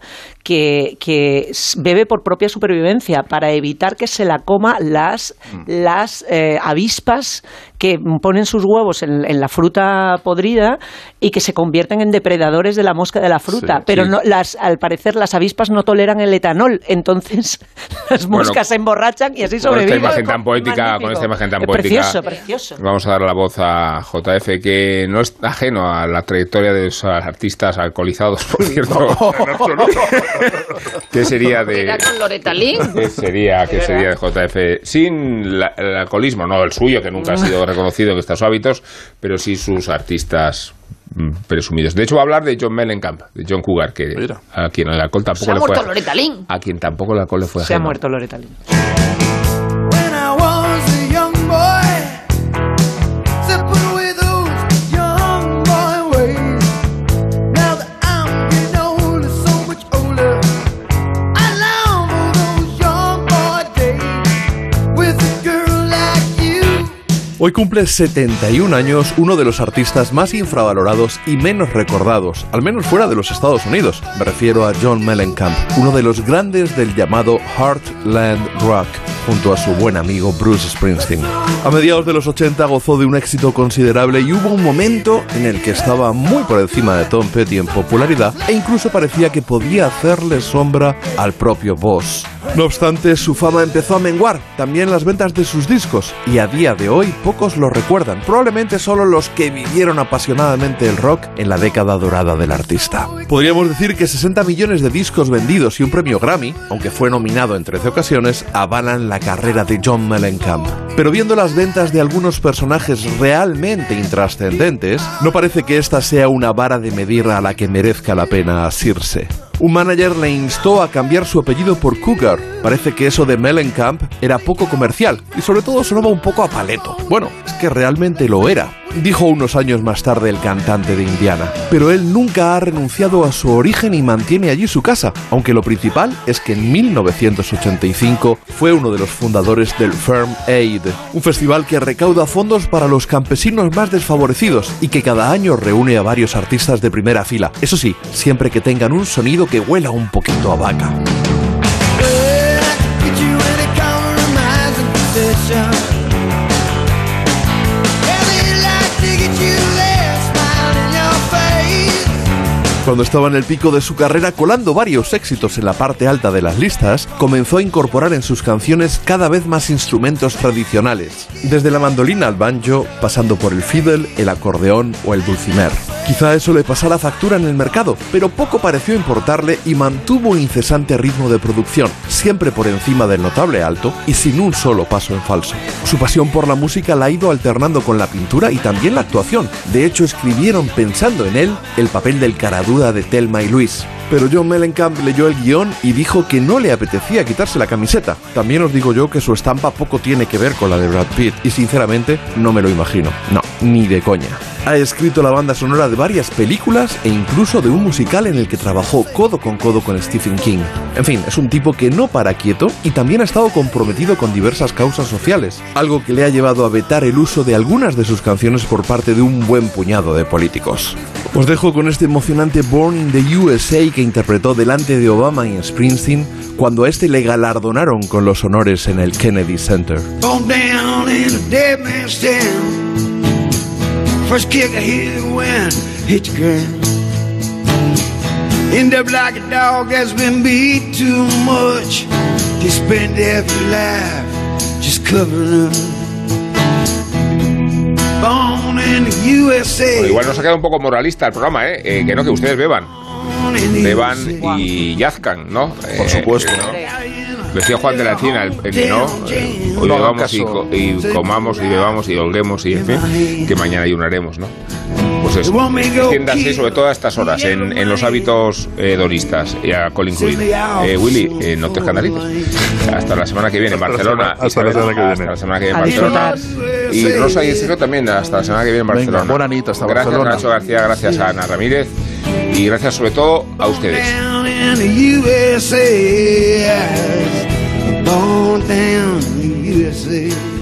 que, que bebe por propia supervivencia para evitar que se la coma las Mm. las eh, avispas que ponen sus huevos en, en la fruta podrida y que se convierten en depredadores de la mosca de la fruta. Sí, pero sí. no, las, al parecer las avispas no toleran el etanol, entonces las Bueno, moscas se emborrachan y así Con esta sobreviven. imagen tan poética, Magnífico. con esta imagen tan poética. Precioso, precioso. Vamos a dar la voz a JF, que no es ajeno a la trayectoria de los artistas alcoholizados, por cierto. ¿Qué sería de, Era con Loretta Lynn. ¿Qué sería, De qué sería de JF? Sin la- el alcoholismo, no el suyo, que nunca ha sido reconocido en estos hábitos, pero sí sus artistas mm, presumidos. De hecho, va a hablar de John Mellencamp, de John Cougar, que a quien el alcohol tampoco Se ha le fue muerto Loretta Lynn. a quien tampoco el alcohol le fue Se ha ajeno. muerto Loretta Lynn. Hoy cumple 71 años uno de los artistas más infravalorados y menos recordados, al menos fuera de los Estados Unidos. Me refiero a John Mellencamp, uno de los grandes del llamado Heartland Rock, junto a su buen amigo Bruce Springsteen. A mediados de los 80 gozó de un éxito considerable y hubo un momento en el que estaba muy por encima de Tom Petty en popularidad e incluso parecía que podía hacerle sombra al propio Boss. No obstante, su fama empezó a menguar, también las ventas de sus discos, y a día de hoy pocos lo recuerdan, probablemente solo los que vivieron apasionadamente el rock en la década dorada del artista. Podríamos decir que 60 millones de discos vendidos y un premio Grammy, aunque fue nominado en 13 ocasiones, avalan la carrera de John Mellencamp. Pero viendo las ventas de algunos personajes realmente intrascendentes, no parece que esta sea una vara de medir a la que merezca la pena asirse. Un manager le instó a cambiar su apellido por Cougar. Parece que eso de Mellencamp era poco comercial y sobre todo sonaba un poco a paleto. Bueno, es que realmente lo era, dijo unos años más tarde el cantante de Indiana. Pero él nunca ha renunciado a su origen y mantiene allí su casa, aunque lo principal es que en 1985 fue uno de los fundadores del Firm Aid, un festival que recauda fondos para los campesinos más desfavorecidos y que cada año reúne a varios artistas de primera fila. Eso sí, siempre que tengan un sonido que huela un poquito a vaca. Cuando estaba en el pico de su carrera colando varios éxitos en la parte alta de las listas, comenzó a incorporar en sus canciones cada vez más instrumentos tradicionales, desde la mandolina al banjo, pasando por el fiddle, el acordeón o el dulcimer. Quizá eso le pasara factura en el mercado, pero poco pareció importarle y mantuvo incesante ritmo de producción, siempre por encima del notable alto y sin un solo paso en falso. Su pasión por la música la ha ido alternando con la pintura y también la actuación. De hecho, escribieron pensando en él el papel del de Telma y Luis. Pero John Mellencamp leyó el guion y dijo que no le apetecía quitarse la camiseta. También os digo yo que su estampa poco tiene que ver con la de Brad Pitt y sinceramente no me lo imagino. No, ni de coña. Ha escrito la banda sonora de varias películas e incluso de un musical en el que trabajó codo con codo con Stephen King. En fin, es un tipo que no para quieto y también ha estado comprometido con diversas causas sociales, algo que le ha llevado a vetar el uso de algunas de sus canciones por parte de un buen puñado de políticos. Os dejo con este emocionante Born in the USA que interpretó delante de Obama y Springsteen cuando a este le galardonaron con los honores en el Kennedy Center. First kick I hear the wind hit the ground. End up like a dog that's been beat too much. They spend their life just covering up. Born in the USA. Bueno, igual nos ha quedado un poco moralista el programa, ¿eh? Eh, que no, que ustedes beban. Beban y yazcan, ¿no? Por supuesto. Decía Juan de la Encina, el, el que no, eh, hoy bebamos y, co- y comamos y bebamos y holguemos y en fin, que mañana ayunaremos, ¿no? Pues eso, extiéndase sobre todo a estas horas en, en los hábitos eh, doristas y alcohol incluido. Eh, Willy, eh, no te escandalices. Hasta la semana que viene en Barcelona. hasta la semana que viene. Hasta la semana que viene en Barcelona. Y Rosa y Sergio también hasta la semana que viene en Venga, Barcelona. buena hasta gracias Barcelona. Nacho García, gracias a Ana Ramírez y gracias sobre todo a ustedes. Born down in the USA.